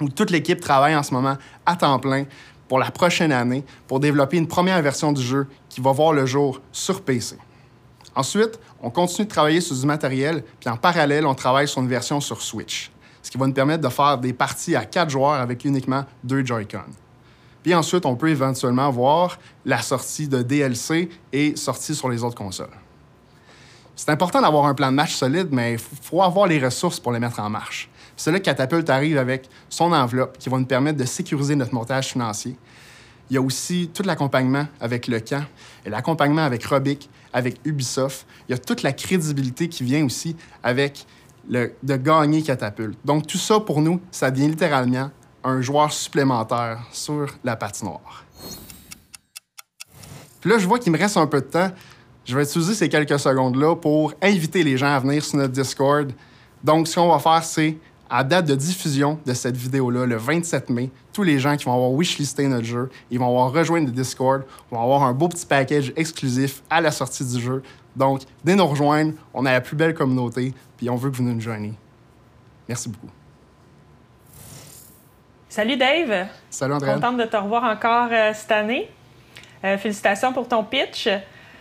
où toute l'équipe travaille en ce moment à temps plein pour la prochaine année pour développer une première version du jeu qui va voir le jour sur PC. Ensuite, on continue de travailler sur du matériel, puis en parallèle, on travaille sur une version sur Switch, ce qui va nous permettre de faire des parties à quatre joueurs avec uniquement deux Joy-Con. Puis ensuite, on peut éventuellement voir la sortie de DLC et sortie sur les autres consoles. C'est important d'avoir un plan de match solide, mais il faut avoir les ressources pour les mettre en marche. C'est là que Catapult arrive avec son enveloppe qui va nous permettre de sécuriser notre montage financier. Il y a aussi tout l'accompagnement avec le camp et l'accompagnement avec Robic, avec Ubisoft. Il y a toute la crédibilité qui vient aussi avec le, de gagner Catapulte. Donc tout ça, pour nous, ça devient littéralement un joueur supplémentaire sur la patinoire. Puis là, je vois qu'il me reste un peu de temps. Je vais utiliser ces quelques secondes-là pour inviter les gens à venir sur notre Discord. Donc, ce qu'on va faire, c'est, à date de diffusion de cette vidéo-là, le 27 mai, tous les gens qui vont avoir wishlisté notre jeu, ils vont avoir rejoint le Discord, vont avoir un beau petit package exclusif à la sortie du jeu. Donc, venez nous rejoindre. On a la plus belle communauté, puis on veut que vous nous joigniez. Merci beaucoup. Salut Dave. Salut André. Contente de te revoir encore euh, cette année. Euh, félicitations pour ton pitch.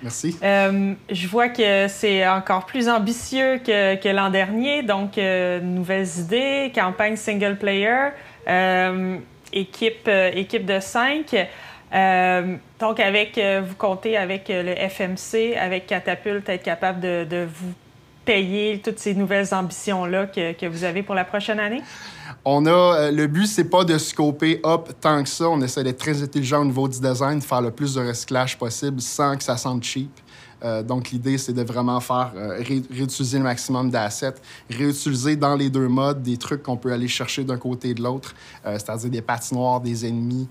Merci. Euh, je vois que c'est encore plus ambitieux que, que l'an dernier, donc nouvelles idées, campagne single player, équipe, euh, équipe de cinq. Euh, donc, avec, euh, vous comptez avec le FMC, avec Catapulte, être capable de, vous payer toutes ces nouvelles ambitions-là que, que vous avez pour la prochaine année? On a, le but, c'est pas de scoper up tant que ça. On essaie d'être très intelligent au niveau du design, de faire le plus de recyclage possible sans que ça sente cheap. Euh, donc, l'idée, c'est de vraiment faire euh, ré- réutiliser le maximum d'assets, réutiliser dans les deux modes des trucs qu'on peut aller chercher d'un côté et de l'autre, euh, c'est-à-dire des patinoires, des ennemis.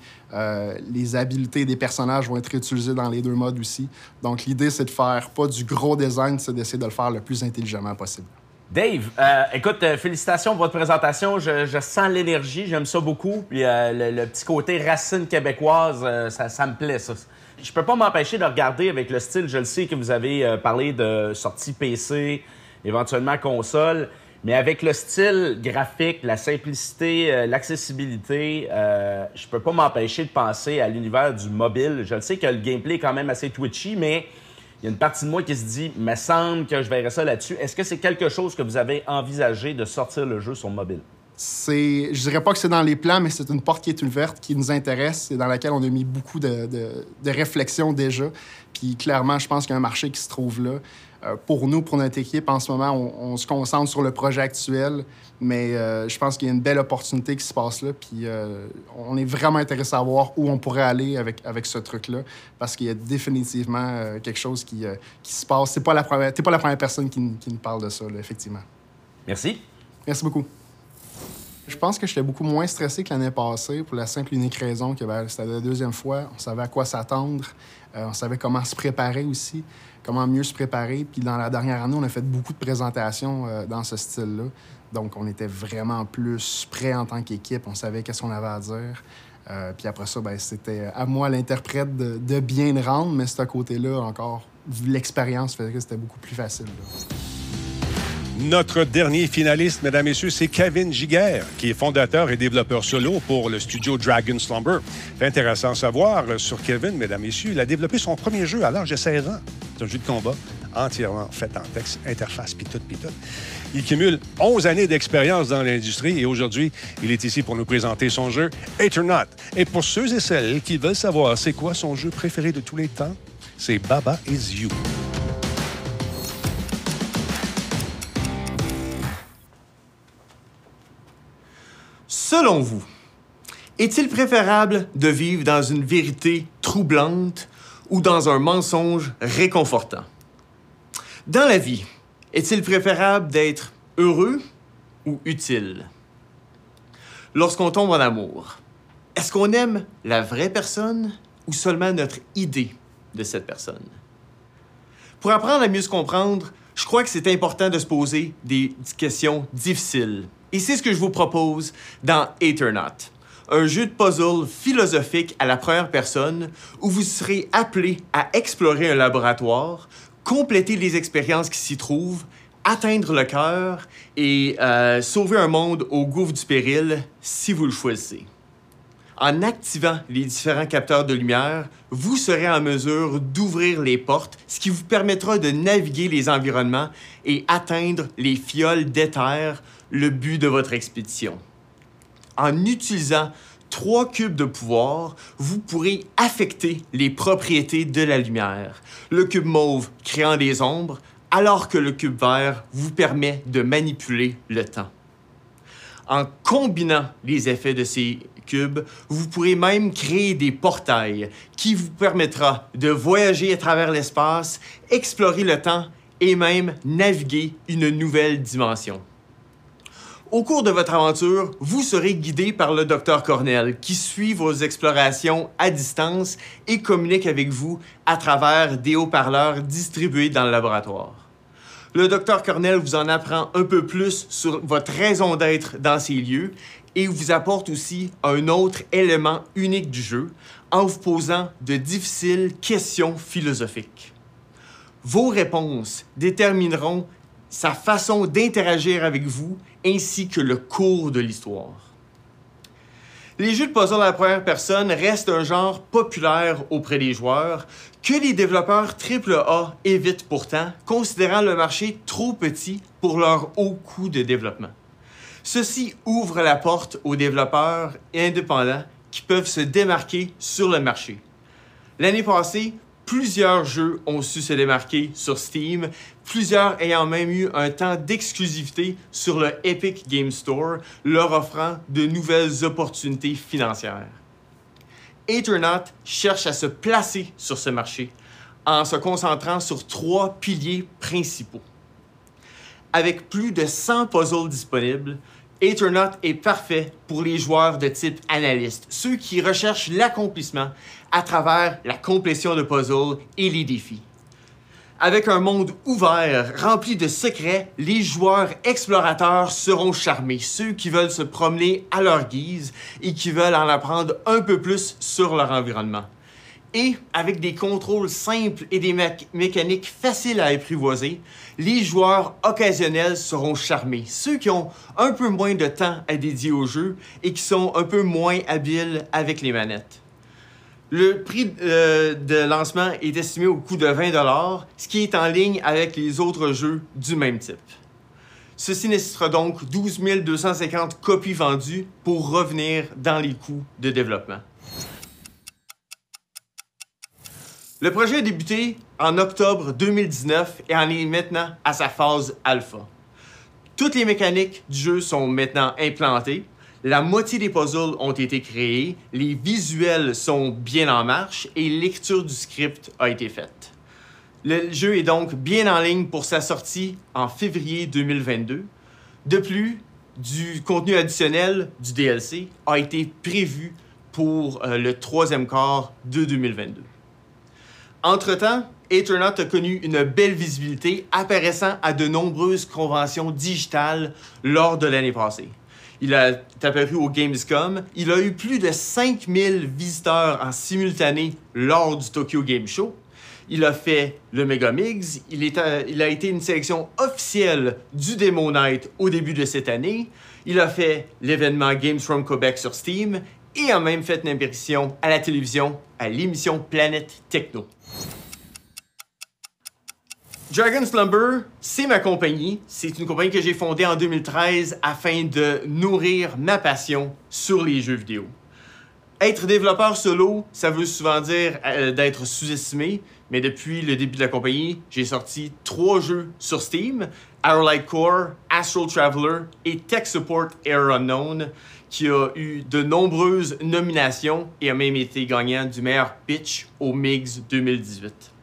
Les habiletés des personnages vont être réutilisées dans les deux modes aussi. Donc, l'idée, c'est de faire pas du gros design, c'est d'essayer de le faire le plus intelligemment possible. Dave, écoute, félicitations pour votre présentation. Je, sens l'énergie, j'aime ça beaucoup. Puis le, petit côté racine québécoise, ça, ça me plaît, ça. Je peux pas m'empêcher de regarder avec le style. Je le sais que vous avez euh, parlé de sortie PC, éventuellement console. Mais avec le style graphique, la simplicité, euh, l'accessibilité, euh, je peux pas m'empêcher de penser à l'univers du mobile. Je le sais que le gameplay est quand même assez twitchy, mais il y a une partie de moi qui se dit, me semble que je verrais ça là-dessus. Est-ce que c'est quelque chose que vous avez envisagé de sortir le jeu sur mobile? C'est, je dirais pas que c'est dans les plans, mais c'est une porte qui est ouverte, qui nous intéresse et dans laquelle on a mis beaucoup de, de, de réflexion déjà. Puis clairement, je pense qu'il y a un marché qui se trouve là. Euh, pour nous, pour notre équipe, en ce moment, on, on se concentre sur le projet actuel, mais euh, je pense qu'il y a une belle opportunité qui se passe là. Puis euh, on est vraiment intéressé à voir où on pourrait aller avec, avec ce truc-là, parce qu'il y a définitivement quelque chose qui, qui se passe. C'est pas la première, pas la première personne qui, nous- qui nous parle de ça, là, effectivement. Merci. Merci beaucoup. Je pense que j'étais beaucoup moins stressé que l'année passée pour la simple et unique raison que ben, c'était la deuxième fois. On savait à quoi s'attendre. Euh, on savait comment se préparer aussi, comment mieux se préparer. Puis dans la dernière année, on a fait beaucoup de présentations euh, dans ce style-là. Donc, on était vraiment plus prêt en tant qu'équipe. On savait qu'est-ce qu'on avait à dire. Euh, puis après ça, ben, c'était à moi, l'interprète, de, bien le rendre. Mais ce côté-là, encore, l'expérience faisait que c'était beaucoup plus facile. Notre dernier finaliste, mesdames, messieurs, c'est Kevin Giguère, qui est fondateur et développeur solo pour le studio Dragon Slumber. Intéressant à savoir euh, sur Kevin, mesdames, messieurs. Il a développé son premier jeu à l'âge de 16 ans. C'est un jeu de combat entièrement fait en texte, interface, pis tout, tout. Il cumule 11 années d'expérience dans l'industrie et aujourd'hui, il est ici pour nous présenter son jeu Eternaut. Et pour ceux et celles qui veulent savoir c'est quoi son jeu préféré de tous les temps, c'est Baba Is You. Selon vous, est-il préférable de vivre dans une vérité troublante ou dans un mensonge réconfortant? Dans la vie, est-il préférable d'être heureux ou utile? Lorsqu'on tombe en amour, est-ce qu'on aime la vraie personne ou seulement notre idée de cette personne? Pour apprendre à mieux se comprendre, je crois que c'est important de se poser des questions difficiles. Et c'est ce que je vous propose dans Eternaut, un jeu de puzzle philosophique à la première personne où vous serez appelé à explorer un laboratoire, compléter les expériences qui s'y trouvent, atteindre le cœur et euh, sauver un monde au gouffre du péril si vous le choisissez. En activant les différents capteurs de lumière, vous serez en mesure d'ouvrir les portes, ce qui vous permettra de naviguer les environnements et atteindre les fioles d'éther, le but de votre expédition. En utilisant trois cubes de pouvoir, vous pourrez affecter les propriétés de la lumière. Le cube mauve créant des ombres, alors que le cube vert vous permet de manipuler le temps. En combinant les effets de ces cubes, vous pourrez même créer des portails qui vous permettra de voyager à travers l'espace, explorer le temps et même naviguer une nouvelle dimension. Au cours de votre aventure, vous serez guidé par le Dr Cornell qui suit vos explorations à distance et communique avec vous à travers des haut-parleurs distribués dans le laboratoire. Le Dr Cornell vous en apprend un peu plus sur votre raison d'être dans ces lieux et vous apporte aussi un autre élément unique du jeu en vous posant de difficiles questions philosophiques. Vos réponses détermineront sa façon d'interagir avec vous ainsi que le cours de l'histoire. Les jeux de puzzle à la première personne restent un genre populaire auprès des joueurs que les développeurs AAA évitent pourtant, considérant le marché trop petit pour leur haut coût de développement. Ceci ouvre la porte aux développeurs indépendants qui peuvent se démarquer sur le marché. L'année passée, plusieurs jeux ont su se démarquer sur Steam, plusieurs ayant même eu un temps d'exclusivité sur le Epic Game Store, leur offrant de nouvelles opportunités financières. Eternaut cherche à se placer sur ce marché en se concentrant sur trois piliers principaux. Avec plus de 100 puzzles disponibles, Ethernaut est parfait pour les joueurs de type analyste, ceux qui recherchent l'accomplissement à travers la complétion de puzzles et les défis. Avec un monde ouvert, rempli de secrets, les joueurs explorateurs seront charmés, ceux qui veulent se promener à leur guise et qui veulent en apprendre un peu plus sur leur environnement. Et avec des contrôles simples et des mé- mécaniques faciles à apprivoiser, les joueurs occasionnels seront charmés, ceux qui ont un peu moins de temps à dédier au jeu et qui sont un peu moins habiles avec les manettes. Le prix euh, de lancement est estimé au coût de 20 ce qui est en ligne avec les autres jeux du même type. Ceci nécessitera donc 12 250 copies vendues pour revenir dans les coûts de développement. Le projet a débuté en octobre 2019 et en est maintenant à sa phase alpha. Toutes les mécaniques du jeu sont maintenant implantées. La moitié des puzzles ont été créés, les visuels sont bien en marche et lecture du script a été faite. Le jeu est donc bien en ligne pour sa sortie en février 2022. De plus, du contenu additionnel du DLC a été prévu pour euh, le troisième quart de 2022. Entre-temps, Ethernaut a connu une belle visibilité, apparaissant à de nombreuses conventions digitales lors de l'année passée. Il a est apparu au Gamescom. Il a eu plus de 5000 visiteurs en simultané lors du Tokyo Game Show. Il a fait le Megamix. Il, est à- il a été une sélection officielle du Demo Night au début de cette année. Il a fait l'événement Games from Quebec sur Steam et a même fait une apparition à la télévision à l'émission Planète Techno. Dragon Slumber, c'est ma compagnie. C'est une compagnie que j'ai fondée en 2013 afin de nourrir ma passion sur les jeux vidéo. Être développeur solo, ça veut souvent dire euh, d'être sous-estimé, mais depuis le début de la compagnie, j'ai sorti trois jeux sur Steam, Arrowlight Core, Astral Traveler et Tech Support Air Unknown, qui a eu de nombreuses nominations et a même été gagnant du meilleur pitch au MIGS 2018.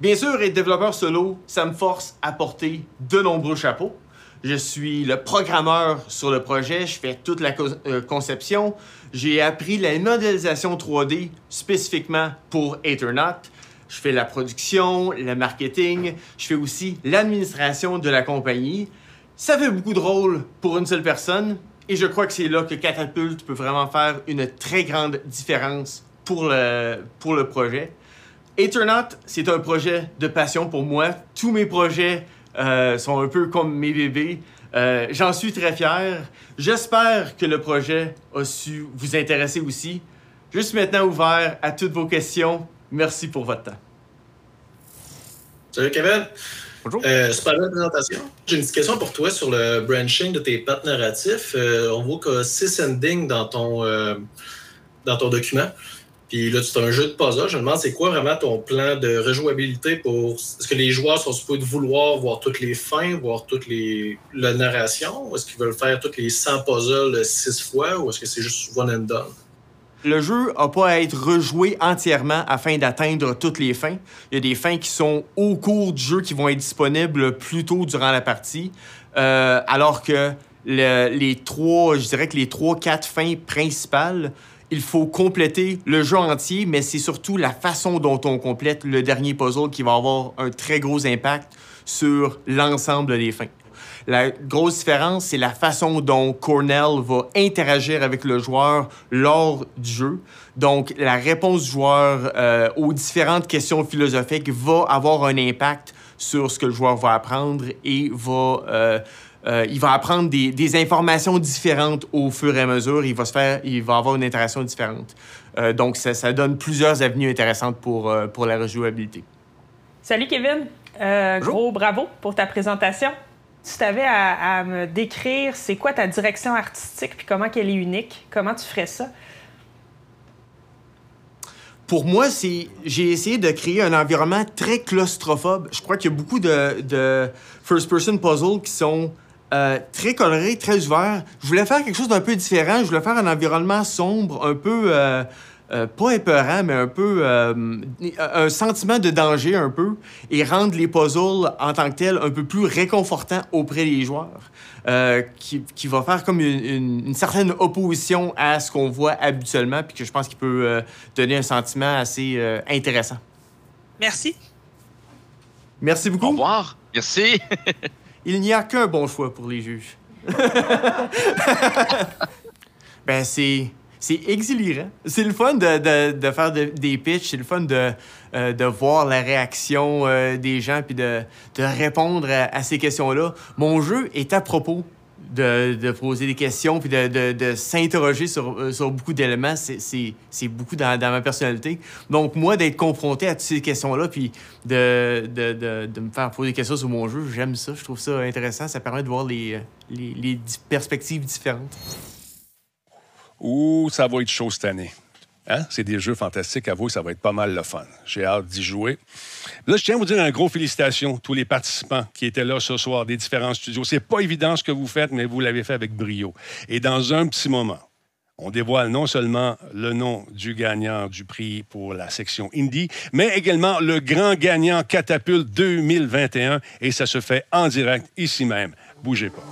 Bien sûr, être développeur solo, ça me force à porter de nombreux chapeaux. Je suis le programmeur sur le projet, je fais toute la euh, conception. J'ai appris la modélisation 3D spécifiquement pour Ethernaut. Je fais la production, le marketing, je fais aussi l'administration de la compagnie. Ça fait beaucoup de rôles pour une seule personne et je crois que c'est là que Catapult peut vraiment faire une très grande différence pour le, pour le projet. Ethernaut, c'est un projet de passion pour moi. Tous mes projets euh, sont un peu comme mes bébés. Euh, J'en suis très fier. J'espère que le projet a su vous intéresser aussi. Je suis maintenant ouvert à toutes vos questions. Merci pour votre temps. Salut Kevin. Bonjour. super belle présentation. J'ai une petite question pour toi sur le branching de tes pattes narratifs. Euh, on voit qu'il y a six endings dans ton, euh, dans ton document. Puis là, c'est un jeu de puzzle. Je me demande, c'est quoi vraiment ton plan de rejouabilité pour. Est-ce que les joueurs sont supposés vouloir voir toutes les fins, voir toutes les la narration? Est-ce qu'ils veulent faire toutes les 100 puzzles six fois ou est-ce que c'est juste one and done? Le jeu n'a pas à être rejoué entièrement afin d'atteindre toutes les fins. Il y a des fins qui sont au cours du jeu qui vont être disponibles plus tôt durant la partie, euh, alors que le- les trois, je dirais que les trois, quatre fins principales, il faut compléter le jeu entier, mais c'est surtout la façon dont on complète le dernier puzzle qui va avoir un très gros impact sur l'ensemble des fins. La grosse différence, c'est la façon dont Cornell va interagir avec le joueur lors du jeu. Donc, la réponse du joueur euh, aux différentes questions philosophiques va avoir un impact sur ce que le joueur va apprendre et va, euh, euh, il va apprendre des, des informations différentes au fur et à mesure. Il va, se faire, il va avoir une interaction différente. Euh, donc, ça, ça donne plusieurs avenues intéressantes pour, euh, pour la rejouabilité. Salut Kevin. Euh, gros bravo pour ta présentation. Si tu avais à, à me décrire c'est quoi ta direction artistique puis comment qu'elle est unique, comment tu ferais ça? Pour moi, c'est j'ai essayé de créer un environnement très claustrophobe. Je crois qu'il y a beaucoup de, de first-person puzzles qui sont euh, très colorés, très ouverts. Je voulais faire quelque chose d'un peu différent. Je voulais faire un environnement sombre, un peu, euh, euh, pas épeurant, mais un peu euh, un sentiment de danger un peu et rendre les puzzles en tant que tels un peu plus réconfortants auprès des joueurs. Euh, qui, qui, va faire comme une, une, une, certaine opposition à ce qu'on voit habituellement, puis que je pense qu'il peut euh, donner un sentiment assez euh, intéressant. Merci. Merci beaucoup. Au revoir. Merci. Il n'y a qu'un bon choix pour les juges. ben, c'est c'est. C'est le fun de, de, de faire de, des pitchs, c'est le fun de, euh, de voir la réaction euh, des gens puis de, de répondre à, à ces questions-là. Mon jeu est à propos de, poser des questions puis de, s'interroger sur, euh, sur beaucoup d'éléments. C'est beaucoup dans, ma personnalité. Donc, moi, d'être confronté à toutes ces questions-là puis de, me faire poser des questions sur mon jeu, j'aime ça. Je trouve ça intéressant. Ça permet de voir les, les, les perspectives différentes. Ouh, ça va être chaud cette année. Hein? C'est des jeux fantastiques, à vous, ça va être pas mal le fun. J'ai hâte d'y jouer. Là, je tiens à vous dire un gros félicitations, tous les participants qui étaient là ce soir des différents studios. C'est pas évident ce que vous faites, mais vous l'avez fait avec brio. Et dans un petit moment, on dévoile non seulement le nom du gagnant du prix pour la section Indie, mais également le grand gagnant Catapulte 2021. Et ça se fait en direct ici même. Bougez pas.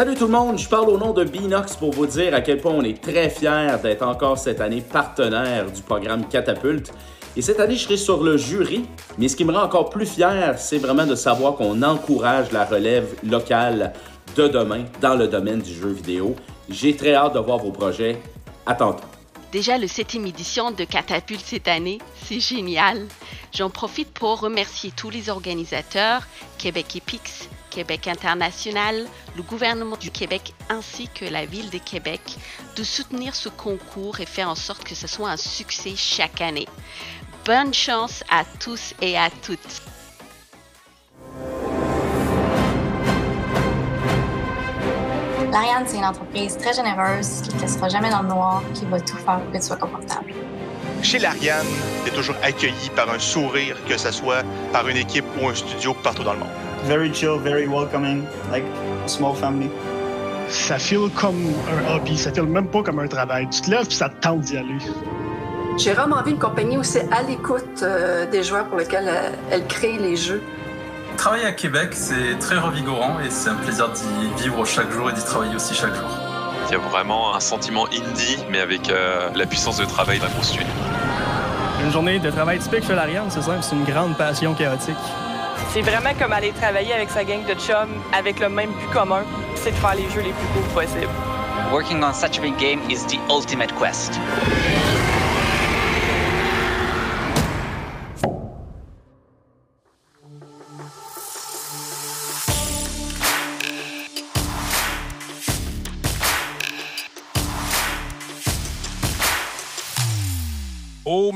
Salut tout le monde, je parle au nom de Binox pour vous dire à quel point on est très fiers d'être encore cette année partenaire du programme Catapulte. Et cette année, je serai sur le jury, mais ce qui me rend encore plus fier, c'est vraiment de savoir qu'on encourage la relève locale de demain dans le domaine du jeu vidéo. J'ai très hâte de voir vos projets. À. Déjà le septième édition de Catapulte cette année, c'est génial. J'en profite pour remercier tous les organisateurs, Québec Epix, Québec International, le gouvernement du Québec ainsi que la ville de Québec de soutenir ce concours et faire en sorte que ce soit un succès chaque année. Bonne chance à tous et à toutes. L'Ariane, c'est une entreprise très généreuse qui ne te laissera jamais dans le noir, qui va tout faire pour que tu sois confortable. Chez l'Ariane, tu es toujours accueilli par un sourire, que ce soit par une équipe ou un studio partout dans le monde. Very chill, very welcoming, like a small family. Ça file comme un hobby, ça file même pas comme un travail. Tu te lèves puis ça te tente d'y aller. J'ai vraiment envie une compagnie où c'est à l'écoute euh, des joueurs pour lesquels euh, elle crée les jeux. Travailler à Québec, c'est très revigorant et c'est un plaisir d'y vivre chaque jour et d'y travailler aussi chaque jour. Il y a vraiment un sentiment indie, mais avec euh, la puissance de travail d'un gros studio. Une journée de travail typique chez l'Ariane, c'est simple, c'est une grande passion chaotique. C'est vraiment comme aller travailler avec sa gang de chums avec le même but commun, c'est de faire les jeux les plus cool possibles. Working on such a big game is the ultimate quest.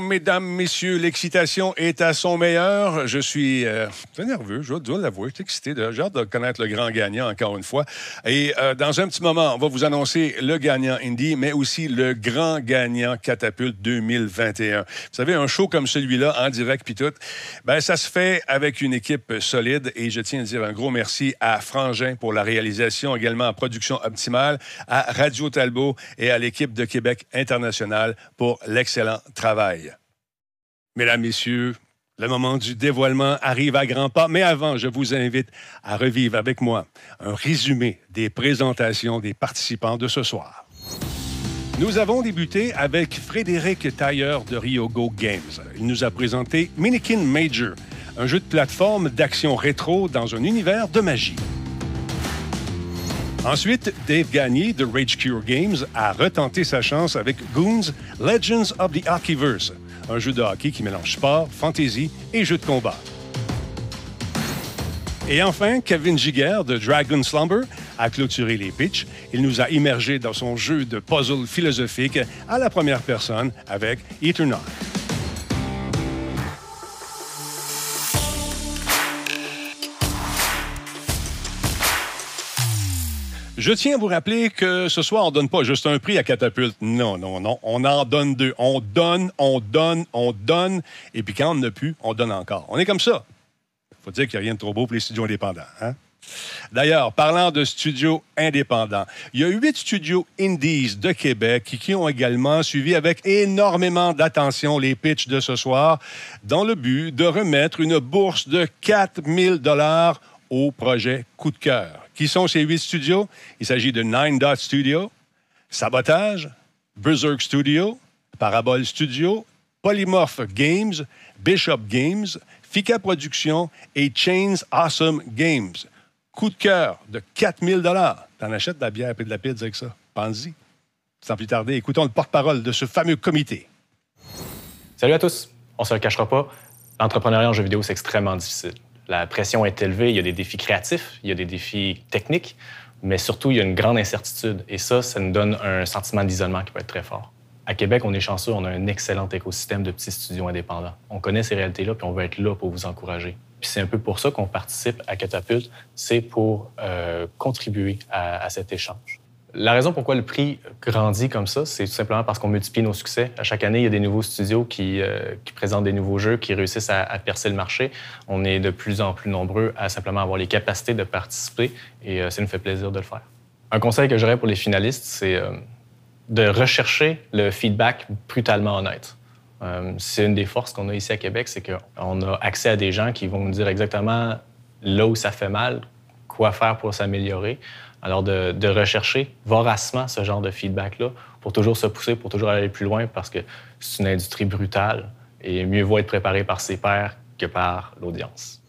Mesdames, messieurs, l'excitation est à son meilleur. Je suis euh, très nerveux, je dois l'avouer. Excité. J'ai hâte de connaître le grand gagnant encore une fois. Et euh, dans un petit moment, on va vous annoncer le gagnant Indie, mais aussi le grand gagnant Catapulte 2021. Vous savez, un show comme celui-là, en direct puis tout, ben, ça se fait avec une équipe solide. Et je tiens à dire un gros merci à Frangin pour la réalisation, également à Production Optimale, à Radio Talbot et à l'équipe de Québec International pour l'excellent travail. Mesdames, Messieurs, le moment du dévoilement arrive à grands pas, mais avant, je vous invite à revivre avec moi un résumé des présentations des participants de ce soir. Nous avons débuté avec Frédéric Tailleur de Ryogo Games. Il nous a présenté Minikin Major, un jeu de plateforme d'action rétro dans un univers de magie. Ensuite, Dave Gagné de Rage Cure Games a retenté sa chance avec Goons Legends of the Hockeyverse, un jeu de hockey qui mélange sport, fantasy et jeu de combat. Et enfin, Kevin Giguère de Dragon Slumber à clôturer les pitchs. Il nous a immergés dans son jeu de puzzle philosophique à la première personne avec Eternal. Je tiens à vous rappeler que ce soir, on ne donne pas juste un prix à Catapulte. Non, non, non. On en donne deux. On donne, on donne, on donne. Et puis quand on n'a plus, on donne encore. On est comme ça. Il faut dire qu'il n'y a rien de trop beau pour les studios indépendants. Hein? D'ailleurs, parlant de studios indépendants, il y a huit studios indies de Québec qui ont également suivi avec énormément d'attention les pitchs de ce soir dans le but de remettre une bourse de 4000 dollars au projet Coup de cœur. Qui sont ces huit studios? Il s'agit de Nine Dot Studio, Sabotage, Berserk Studio, Parabole Studio, Polymorph Games, Bishop Games, Fika Productions et Chains Awesome Games. Coup de cœur de 4000 dollars. T'en achètes de la bière et de la pizza avec ça? Pense-y. Sans plus tarder, écoutons le porte-parole de ce fameux comité. Salut à tous. On se le cachera pas. L'entrepreneuriat en jeu vidéo, c'est extrêmement difficile. La pression est élevée, il y a des défis créatifs, il y a des défis techniques, mais surtout, il y a une grande incertitude. Et ça, ça nous donne un sentiment d'isolement qui peut être très fort. À Québec, on est chanceux, on a un excellent écosystème de petits studios indépendants. On connaît ces réalités-là, puis on veut être là pour vous encourager. Puis c'est un peu pour ça qu'on participe à Catapulte, c'est pour euh, contribuer à cet échange. La raison pourquoi le prix grandit comme ça, c'est tout simplement parce qu'on multiplie nos succès. À chaque année, il y a des nouveaux studios qui, euh, présentent des nouveaux jeux, qui réussissent à, percer le marché. On est de plus en plus nombreux à simplement avoir les capacités de participer et euh, ça nous fait plaisir de le faire. Un conseil que j'aurais pour les finalistes, c'est euh, de rechercher le feedback brutalement honnête. C'est une des forces qu'on a ici à Québec, c'est qu'on a accès à des gens qui vont nous dire exactement là où ça fait mal, quoi faire pour s'améliorer. Alors, de, de, rechercher voracement ce genre de feedback-là pour toujours se pousser, pour toujours aller plus loin, parce que c'est une industrie brutale et mieux vaut être préparé par ses pairs que par l'audience.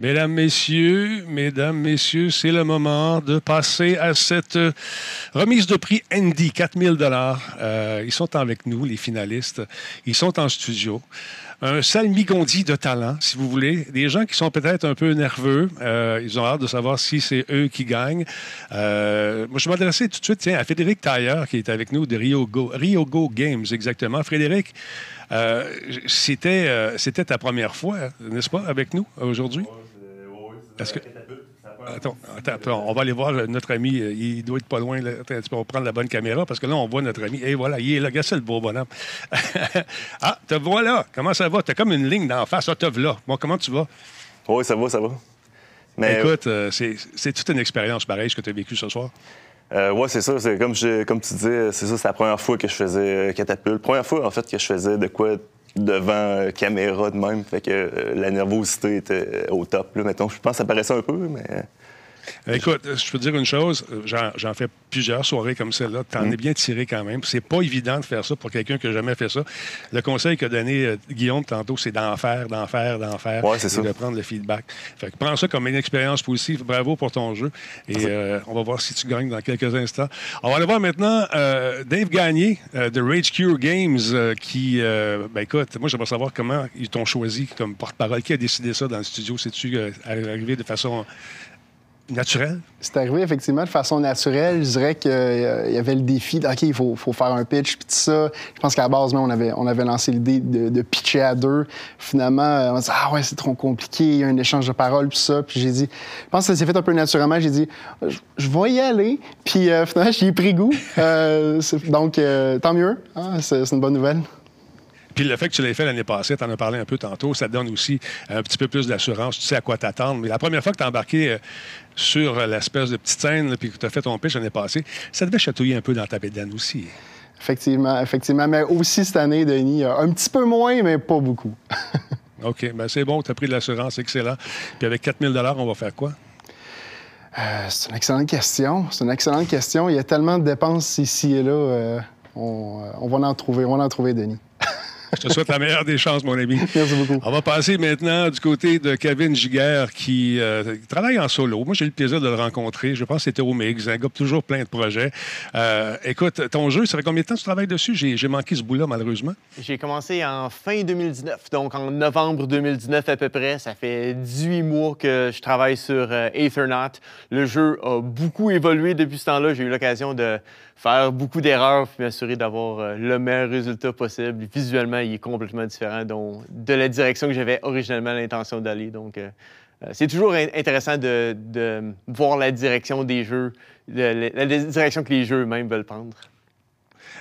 Mesdames, Messieurs, Mesdames, Messieurs, c'est le moment de passer à cette euh, remise de prix Andy, 4000 dollars. Euh, ils sont avec nous, les finalistes. Ils sont en studio. Un salmigondi de talent, si vous voulez. Des gens qui sont peut-être un peu nerveux. Euh, ils ont hâte de savoir si c'est eux qui gagnent. Euh, moi, je m'adressais tout de suite tiens, à Frédéric Tailleur, qui est avec nous de Rio Go, Rio Go Games, exactement. Frédéric, euh, c'était, euh, c'était ta première fois, n'est-ce pas, avec nous aujourd'hui? Est-ce que... Attends, attends, on va aller voir notre ami. Il doit être pas loin. Là. Attends, on va prendre la bonne caméra parce que là, on voit notre ami. Et voilà, il est là. Regarde ça, le beau bonhomme. ah, te voilà. Comment ça va? Tu as comme une ligne d'en face. Ah, te là. Bon, comment tu vas? Oui, ça va, ça va. Mais... Écoute, euh, c'est toute une expérience pareille, ce que tu as vécu ce soir. Euh, oui, c'est ça. Comme, je, comme tu dis, c'est ça, c'est la première fois que je faisais catapulte. Première fois, en fait, que je faisais de quoi devant euh, caméra de même. Fait que euh, la nervosité était au top. Là, mettons. Je pense que ça paraissait un peu, mais. Écoute, je peux te dire une chose, j'en fais plusieurs soirées comme celle-là. Tu en mm. es bien tiré quand même. C'est pas évident de faire ça pour quelqu'un qui n'a jamais fait ça. Le conseil qu'a donné euh, Guillaume tantôt, c'est d'en faire, d'en faire, d'en faire ouais, et de prendre le feedback. Fait que prends ça comme une expérience positive. Bravo pour ton jeu. Et euh, on va voir si tu gagnes dans quelques instants. On va aller voir maintenant euh, Dave Gagné euh, de Rage Cure Games euh, qui, ben écoute, moi j'aimerais savoir comment ils t'ont choisi comme porte-parole. Qui a décidé ça dans le studio? C'est-tu arrivé de façon naturel? C'est arrivé effectivement de façon naturelle. Je dirais qu'il euh, y avait le défi OK, il faut, faut, faire un pitch, puis tout ça. Je pense qu'à la base, on avait, on avait lancé l'idée de, de, pitcher à deux. Finalement, euh, on dit Ah ouais, c'est trop compliqué, il y a un échange de paroles, puis ça. Puis j'ai dit, je pense que ça s'est fait un peu naturellement. J'ai dit, je vais y aller. Puis euh, finalement, j'y ai pris goût. Donc, tant mieux. Ah, c'est une bonne nouvelle. Puis le fait que tu l'aies fait l'année passée, tu en as parlé un peu tantôt, ça te donne aussi un petit peu plus d'assurance. Tu sais à quoi t'attendre. Mais la première fois que tu as embarqué sur l'espèce de petite scène, puis que tu as fait ton pitch l'année passée, ça devait chatouiller un peu dans ta bédane aussi. Effectivement, effectivement. Mais aussi cette année, Denis, un petit peu moins, mais pas beaucoup. OK, bien c'est bon, tu as pris de l'assurance, excellent. Puis avec 4000 on va faire quoi? Euh, c'est une excellente question. C'est une excellente question. Il y a tellement de dépenses ici et là. Euh, on, on, va en trouver, on va en trouver, Denis. Je te souhaite la meilleure des chances, mon ami. Merci beaucoup. On va passer maintenant du côté de Kevin Giguère qui euh, travaille en solo. Moi, j'ai eu le plaisir de le rencontrer. Je pense que c'était au Mix, un gars toujours plein de projets. Euh, écoute, ton jeu, ça fait combien de temps que tu travailles dessus? J'ai manqué ce bout-là, malheureusement. J'ai commencé en fin 2019, donc en novembre 2019 à peu près. Ça fait 18 mois que je travaille sur euh, Aethernaut. Le jeu a beaucoup évolué depuis ce temps-là. J'ai eu l'occasion de faire beaucoup d'erreurs puis m'assurer d'avoir euh, le meilleur résultat possible. Visuellement, il est complètement différent de la direction que j'avais originellement l'intention d'aller. Donc, euh, euh, c'est toujours in- intéressant de, voir la direction des jeux, la direction que les jeux eux-mêmes veulent prendre.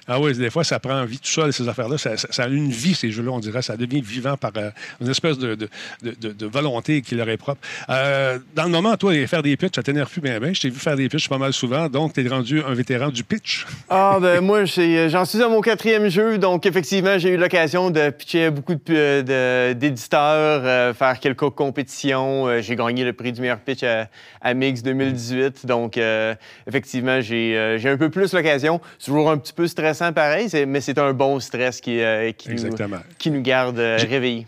Ah oui, des fois, ça prend vie tout seul, ces affaires-là. Ça, a une vie, ces jeux-là, on dirait. Ça devient vivant par euh, une espèce de, de- volonté qui leur est propre. Euh, dans le moment, toi, faire des pitchs, ça t'énerve plus bien, bien. Je t'ai vu faire des pitchs pas mal souvent, donc tu es rendu un vétéran du pitch. Ah, ben moi, j'ai- j'en suis à mon quatrième jeu, donc effectivement, j'ai eu l'occasion de pitcher beaucoup d'éditeurs, euh, faire quelques compétitions. Euh, j'ai gagné le prix du meilleur pitch à, Mix 2018, donc euh, effectivement, j'ai euh, un peu plus l'occasion. Toujours un petit peu stressant pareil, mais c'est un bon stress qui, euh, qui, nous, Exactement. qui nous garde euh, réveillés.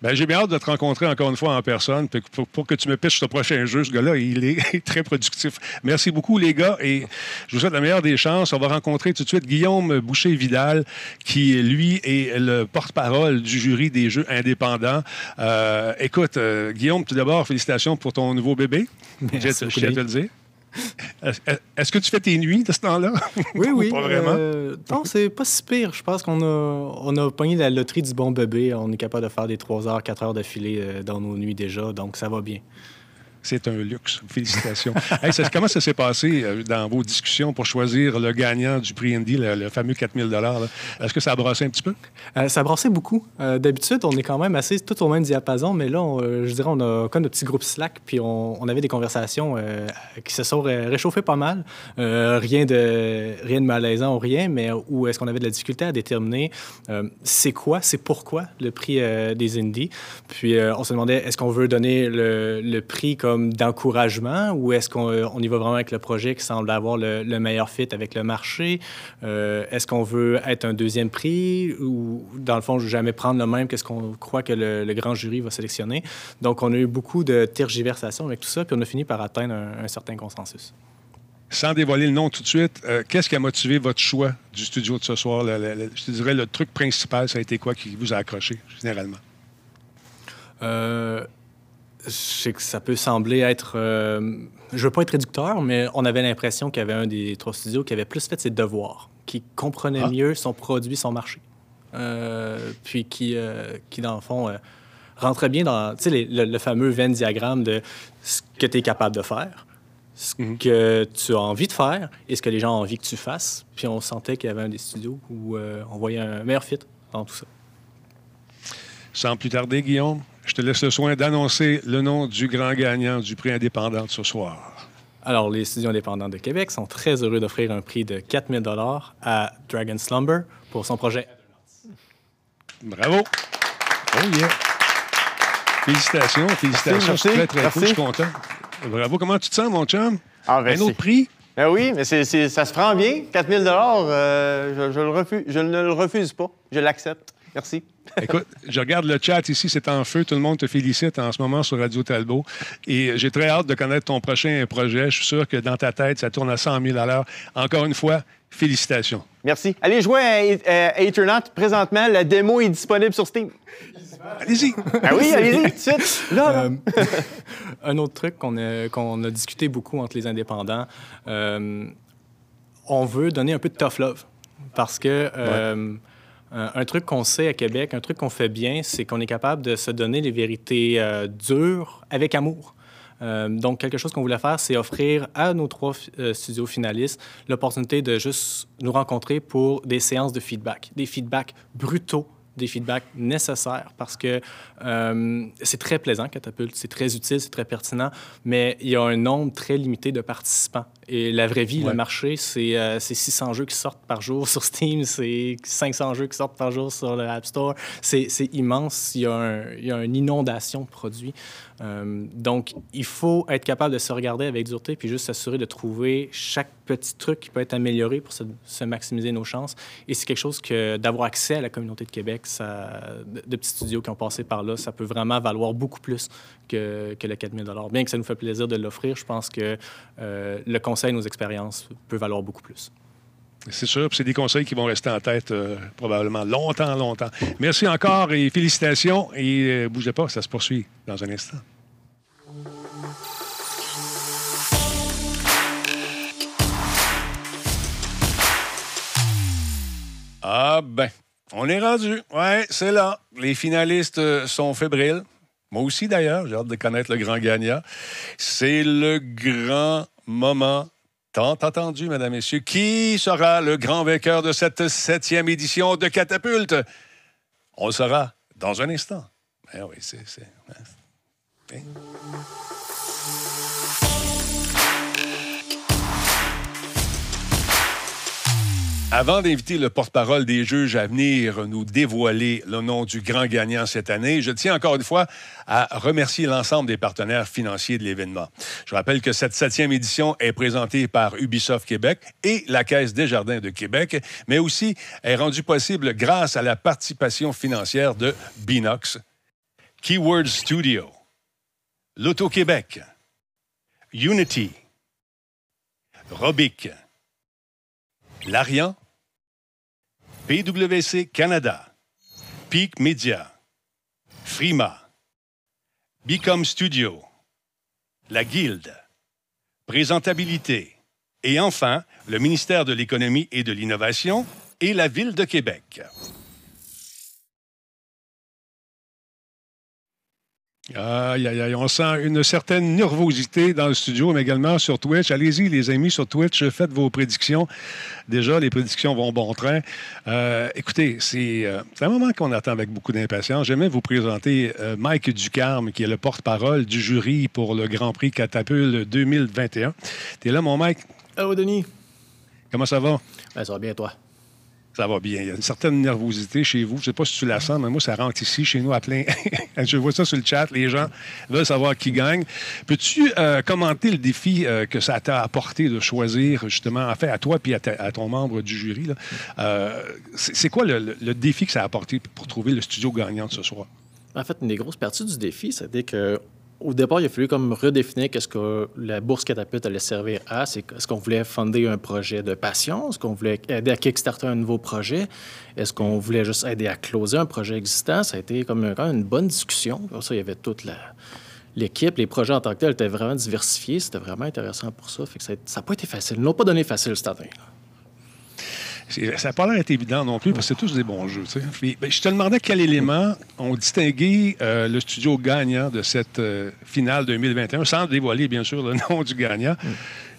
Ben, j'ai bien hâte de te rencontrer encore une fois en personne pour, pour que tu me pitches ce prochain jeu. Ce gars-là, il est très productif. Merci beaucoup, les gars, et je vous souhaite la meilleure des chances. On va rencontrer tout de suite Guillaume Boucher-Vidal, qui, lui, est le porte-parole du jury des jeux indépendants. Euh, écoute, euh, Guillaume, tout d'abord, félicitations pour ton nouveau bébé. Merci Je je te le dire. Est-ce que tu fais tes nuits de ce temps-là? Oui, Ou oui. Pas vraiment? euh, non, c'est pas si pire. Je pense qu'on a, on a pogné la loterie du bon bébé. On est capable de faire des 3 heures, 4 heures d'affilée euh, dans nos nuits déjà, donc ça va bien. C'est un luxe. Félicitations. Comment ça s'est passé euh, dans vos discussions pour choisir le gagnant du prix Indy, le, le fameux 4000 là? Est-ce que ça a brassé un petit peu? Euh, ça brassait beaucoup. Euh, D'habitude, on est quand même assez tout au même diapason, mais là, je dirais, on a comme notre petit groupe Slack, puis on, avait des conversations qui se sont ré- réchauffées pas mal. Rien, de, rien de malaisant ou rien, mais où est-ce qu'on avait de la difficulté à déterminer c'est quoi, c'est pourquoi le prix des Indies. Puis on se demandait, est-ce qu'on veut donner le, le prix comme d'encouragement ou est-ce qu'on euh, on y va vraiment avec le projet qui semble avoir le, le meilleur fit avec le marché? Euh, est-ce qu'on veut être un deuxième prix ou, dans le fond, jamais prendre le même qu'est-ce qu'on croit que le, le grand jury va sélectionner? Donc, on a eu beaucoup de tergiversations avec tout ça, puis on a fini par atteindre un, un certain consensus. Sans dévoiler le nom tout de suite, euh, qu'est-ce qui a motivé votre choix du studio de ce soir? Le- le- le- je te dirais, le truc principal, ça a été quoi qui vous a accroché, généralement? Euh, je sais que ça peut sembler être. euh, je veux pas être réducteur, mais on avait l'impression qu'il y avait un des trois studios qui avait plus fait ses devoirs, qui comprenait Ah. mieux son produit, son marché. Euh, puis qui, euh, qui, dans le fond, euh, rentrait bien dans les- le, le fameux Venn diagramme de ce que tu es capable de faire, ce que tu as envie de faire et ce que les gens ont envie que tu fasses. Puis on sentait qu'il y avait un des studios où on voyait un meilleur fit dans tout ça. Sans plus tarder, Guillaume, je te laisse le soin d'annoncer le nom du grand gagnant du prix indépendant de ce soir. Alors, les studios indépendants de Québec sont très heureux d'offrir un prix de 4000 à Dragon Slumber pour son projet. Bravo! Oh yeah! Félicitations, félicitations. Suis très, très cool, je suis content. Bravo. Comment tu te sens, mon chum? Ah, Un merci. autre prix? Ben oui, mais c'est, c'est- ça se prend bien. 4000 euh, je, je le refuse, je ne le refuse pas. Je l'accepte. Merci. Écoute, je regarde le chat ici, c'est en feu. Tout le monde te félicite en ce moment sur Radio Talbot. Et j'ai très hâte de connaître ton prochain projet. Je suis sûr que dans ta tête, ça tourne à 100 000 à l'heure. Encore une fois, félicitations. Merci. Allez jouer à, Ethernaut. Présentement, la démo est disponible sur Steam. Allez-y. Ah oui, allez-y, tout de suite. Là, là. Euh, un autre truc qu'on a, qu'on a discuté beaucoup entre les indépendants, euh, on veut donner un peu de tough love. Parce que euh, un, un truc qu'on sait à Québec, un truc qu'on fait bien, c'est qu'on est capable de se donner les vérités euh, dures avec amour. Euh, donc, quelque chose qu'on voulait faire, c'est offrir à nos trois euh, studios finalistes l'opportunité de juste nous rencontrer pour des séances de feedback, des feedbacks brutaux, des feedbacks nécessaires parce que euh, c'est très plaisant, Catapulte, c'est très utile, c'est très pertinent, mais il y a un nombre très limité de participants. Et la vraie vie, Ouais. le marché, c'est euh, c'est 600 jeux qui sortent par jour sur Steam, c'est 500 jeux qui sortent par jour sur le App Store. C'est immense. Il y, a un- il y a une inondation de produits. Euh, donc, il faut être capable de se regarder avec dureté puis juste s'assurer de trouver chaque petit truc qui peut être amélioré pour se, se maximiser nos chances. Et c'est quelque chose que d'avoir accès à la communauté de Québec, ça, de, de petits studios qui ont passé par là, ça peut vraiment valoir beaucoup plus que, que le 4000 Bien que ça nous fait plaisir de l'offrir, je pense que euh, le nos expériences, peut valoir beaucoup plus. C'est sûr, c'est des conseils qui vont rester en tête euh, probablement longtemps, longtemps. Merci encore et félicitations. Et euh, bougez pas, ça se poursuit dans un instant. Ah ben, on est rendu. Ouais, c'est là. Les finalistes euh, sont fébriles. Moi aussi, d'ailleurs, j'ai hâte de connaître le grand gagnant. C'est le grand moment tant attendu, mesdames, messieurs. Qui sera le grand vainqueur de cette septième édition de Catapulte? On le saura dans un instant. Ben oui, c'est... Avant d'inviter le porte-parole des juges à venir nous dévoiler le nom du grand gagnant cette année, je tiens encore une fois à remercier l'ensemble des partenaires financiers de l'événement. Je rappelle que cette septième édition est présentée par Ubisoft Québec et la Caisse des Jardins de Québec, mais aussi est rendue possible grâce à la participation financière de Binox, Keyword Studio, L'Auto-Québec, Unity, Robic, Larian, PWC Canada, Peak Media, Frima, Bicom Studio, La Guilde, Présentabilité. Et enfin le ministère de l'Économie et de l'Innovation et la Ville de Québec. Aïe, aïe, aïe, on sent une certaine nervosité dans le studio, mais également sur Twitch. Allez-y, les amis, sur Twitch, faites vos prédictions. Déjà, les prédictions vont bon train. Euh, écoutez, c'est euh, c'est un moment qu'on attend avec beaucoup d'impatience. J'aimerais vous présenter euh, Mike Ducarme, qui est le porte-parole du jury pour le Grand Prix Catapulte 2021. T'es là, mon Mike? Allô, Denis? Comment ça va? Ben, ça va bien, toi? Ça va bien. Il y a une certaine nervosité chez vous. Je ne sais pas si tu la sens, mais moi, ça rentre ici, chez nous, à plein. Je vois ça sur le chat. Les gens veulent savoir qui gagne. Peux-tu euh, commenter le défi euh, que ça t'a apporté de choisir, justement, en fait, à toi puis à, ton membre du jury? Euh, c'est quoi le, le- le défi que ça a apporté pour trouver le studio gagnant de ce soir? En fait, une des grosses parties du défi, c'était que au départ, il a fallu comme redéfinir qu'est-ce que la bourse catapulte allait servir à. C'est est-ce qu'on voulait fonder un projet de passion? Est-ce qu'on voulait aider à kickstarter un nouveau projet? Est-ce qu'on voulait juste aider à closer un projet existant? Ça a été comme quand même une bonne discussion. Ça, il y avait toute la- l'équipe, les projets en tant que tels étaient vraiment diversifiés. C'était vraiment intéressant pour ça. Ça n'a pas été facile. Ils n'ont pas donné facile cette année. Ça n'a pas l'air d'être évident non plus, parce que c'est tous des bons jeux. Puis, ben, je te demandais quel élément ont distingué euh, le studio gagnant de cette euh, finale 2021, sans dévoiler, bien sûr, le nom du gagnant.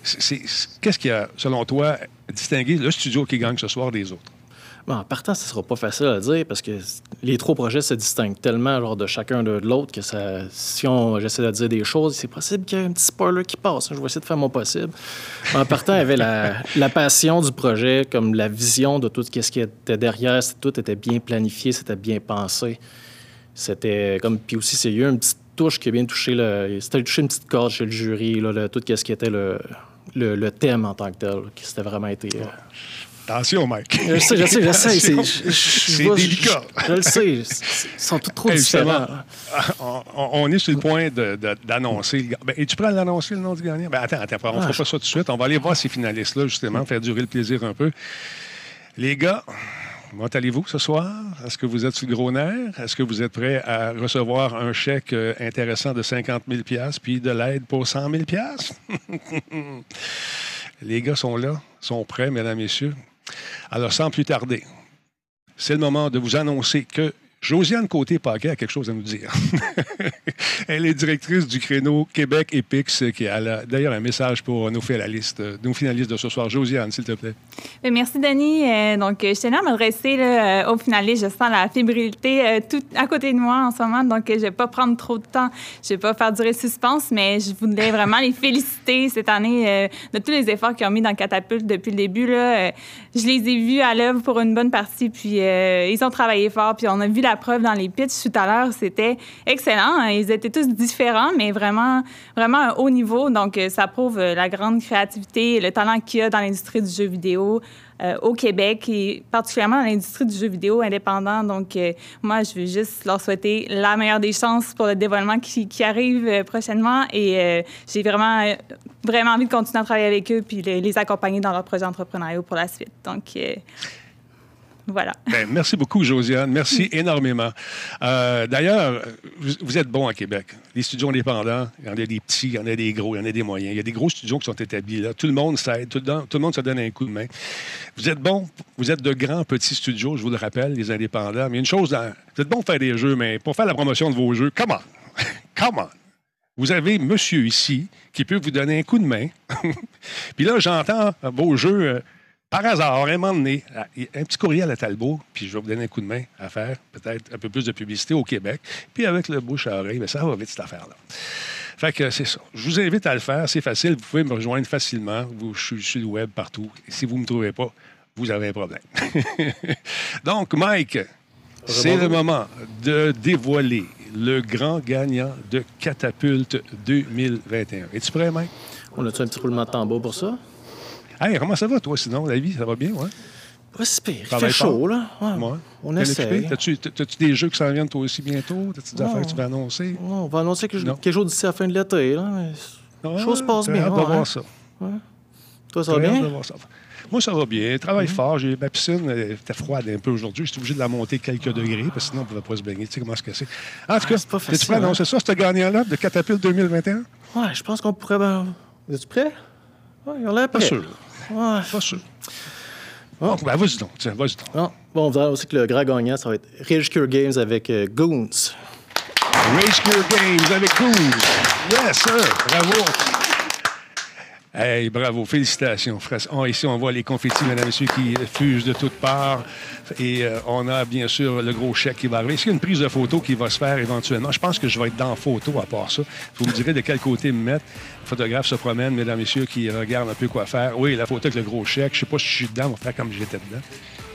C'est- Qu'est-ce qui a, selon toi, distingué le studio qui gagne ce soir des autres? Bon, en partant, ce sera pas facile à dire parce que les trois projets se distinguent tellement genre, de chacun de l'autre que ça, si on j'essaie de dire des choses, c'est possible qu'il y ait un petit spoiler qui passe. Je vais essayer de faire mon possible. En partant, il y avait la, la passion du projet, comme la vision de tout ce qui était derrière. Tout était bien planifié, c'était bien pensé. C'était comme. Puis aussi, c'est eu une petite touche qui a bien touché le. C'était touché une petite corde chez le jury, là, le- tout ce qui était le, le, le thème en tant que tel, qui c'était vraiment été. euh, Attention, Mike. je sais, je sais, je sais. C'est, délicat. Je, je le sais. Ils sont tous trop différents. on, on est sur le point d'annoncer. Ben, Es-tu prêt à l'annoncer, le nom du gagnant? Ben, attends, attends, on ne Ah, fera je- pas ça tout de suite. On va aller voir ces finalistes-là, justement, faire durer le plaisir un peu. Les gars, comment allez-vous ce soir? Est-ce que vous êtes sur le gros nerf? Est-ce que vous êtes prêts à recevoir un chèque euh, intéressant de 50 000 puis de l'aide pour 100 000 Les gars sont là, sont prêts, mesdames, messieurs. Alors, sans plus tarder, c'est le moment de vous annoncer que Josiane Côté-Paquet a quelque chose à nous dire. Elle est directrice du créneau Québec Epix, qui a d'ailleurs un message pour nos finalistes, nos finalistes de ce soir. Josiane, s'il te plaît. Merci, Denis. Euh, donc, je tenais à m'adresser aux finalistes. Je sens la fébrilité euh, tout à côté de moi en ce moment, donc je ne vais pas prendre trop de temps. Je ne vais pas faire durer le suspense, mais je voudrais vraiment les féliciter cette année euh, de tous les efforts qu'ils ont mis dans Catapulte depuis le début. Là. Je les ai vus à l'œuvre pour une bonne partie, puis ils ont travaillé fort, puis on a vu la preuve dans les pitchs tout à l'heure. C'était excellent. Ils étaient tous différents, mais vraiment, vraiment un haut niveau. Donc, euh, ça prouve euh, la grande créativité et le talent qu'il y a dans l'industrie du jeu vidéo. Euh, au Québec et particulièrement dans l'industrie du jeu vidéo indépendant. Donc, moi, je veux juste leur souhaiter la meilleure des chances pour le développement qui, arrive prochainement et j'ai vraiment, vraiment envie de continuer à travailler avec eux puis les, les accompagner dans leur projet entrepreneurial pour la suite. Donc, voilà. Ben, merci beaucoup, Josiane. Merci énormément. Euh, d'ailleurs, vous, êtes bon à Québec. Les studios indépendants, il y en a des petits, il y en a des gros, il y en a des moyens. Il y a des gros studios qui sont établis là. Tout le monde s'aide, tout, le monde se donne un coup de main. Vous êtes bon, vous êtes de grands petits studios, je vous le rappelle, les indépendants. Mais une chose, vous êtes bon pour faire des jeux, mais pour faire la promotion de vos jeux, comment? comment? Vous avez monsieur ici qui peut vous donner un coup de main. Puis là, j'entends vos jeux euh, par hasard, un moment donné, un petit courriel à Talbot, puis je vais vous donner un coup de main à faire, peut-être un peu plus de publicité au Québec. Puis avec le bouche à oreille, bien, ça va vite cette affaire-là. Fait que c'est ça. Je vous invite à le faire, c'est facile, vous pouvez me rejoindre facilement. je suis sur le web partout. Et si vous ne me trouvez pas, vous avez un problème. Donc, Mike, c'est le moment de dévoiler le grand gagnant de Catapulte 2021. Es-tu prêt, Mike? On a-tu un petit roulement de tambour pour ça? Hey, comment ça va, toi, sinon, la vie? Ça va bien, ouais? Pas si pire. Il fait chaud, là. Ouais. On essaie. T'as-tu des jeux qui s'en viennent, toi aussi, bientôt? T'as-tu des affaires que tu vas annoncer? Non, on va annoncer quelque chose d'ici à la fin de l'été, là. Mais... Ah, chose passe bien. On va voir ça. Toi, ça va bien? Moi, ça va bien. Travaille mm-hmm. fort. Ma piscine était froide un peu aujourd'hui. J'étais obligé de la monter quelques degrés parce que sinon, on ne pouvait pas se baigner. Tu sais comment se casser. En tout ah, cas, es-tu prêt à hein? annoncer ça, ce gagnant-là de Catapulte 2021? Ouais, je pense qu'on pourrait. Ben... Es-tu prêt? Ouais, il a l'air prêt. Pas sûr. Ouais. Pas sûr. Oh. Ben, vas-y donc. Tiens, vas-y donc. Ah. Bon, on verra aussi que le grand gagnant, ça va être Rage Cure Games avec euh, Goons. Rage Cure Games avec Goons. Yes, sir. Bravo. Hey, bravo, félicitations. ici, on voit les confettis, mesdames et messieurs, qui fusent de toutes parts. Et euh, on a bien sûr le gros chèque qui va arriver. Est-ce qu'il y a une prise de photo qui va se faire éventuellement? Je pense que je vais être dans photo à part ça. Vous me direz de quel côté me mettre. Le photographe se promène, mesdames et messieurs, qui regardent un peu quoi faire. Oui, la photo avec le gros chèque. Je sais pas si je suis dedans, on va faire comme j'étais dedans.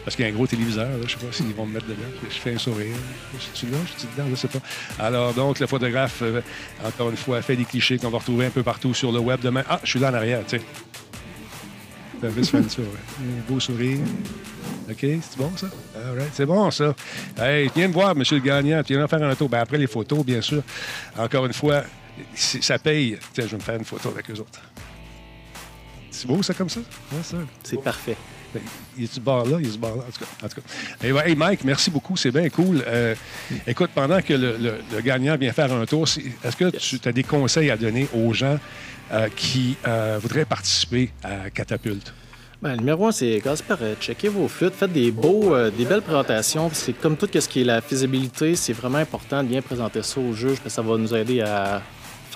Parce qu'il y a un gros téléviseur, je ne sais pas s'ils vont me mettre dedans. Je fais un sourire. Je suis là, je suis dedans, je sais pas. Alors, donc, le photographe, euh, encore une fois, fait des clichés qu'on va retrouver un peu partout sur le web demain. Ah, je suis là en arrière, tu sais. Un beau sourire. OK, c'est bon, ça? All right, c'est bon, ça. Hey, viens me voir, monsieur le gagnant. Viens faire un tour. Ben, après les photos, bien sûr. Encore une fois, ça paye. Tiens, je vais me faire une photo avec eux autres. C'est beau, ça, comme ça? C'est parfait. Il a ce bar-là, il y a ce bar-là, en tout cas. Hey, Mike, merci beaucoup, c'est bien cool. Euh, écoute, pendant que le, gagnant vient faire un tour, est-ce que tu as des conseils à donner aux gens euh, qui euh, voudraient participer à Catapulte? Ben, le numéro un, c'est commencez par checker vos flûtes, faites des beaux, des belles présentations. C'est comme tout ce qui est la faisabilité, c'est vraiment important de bien présenter ça au juge, parce que ça va nous aider à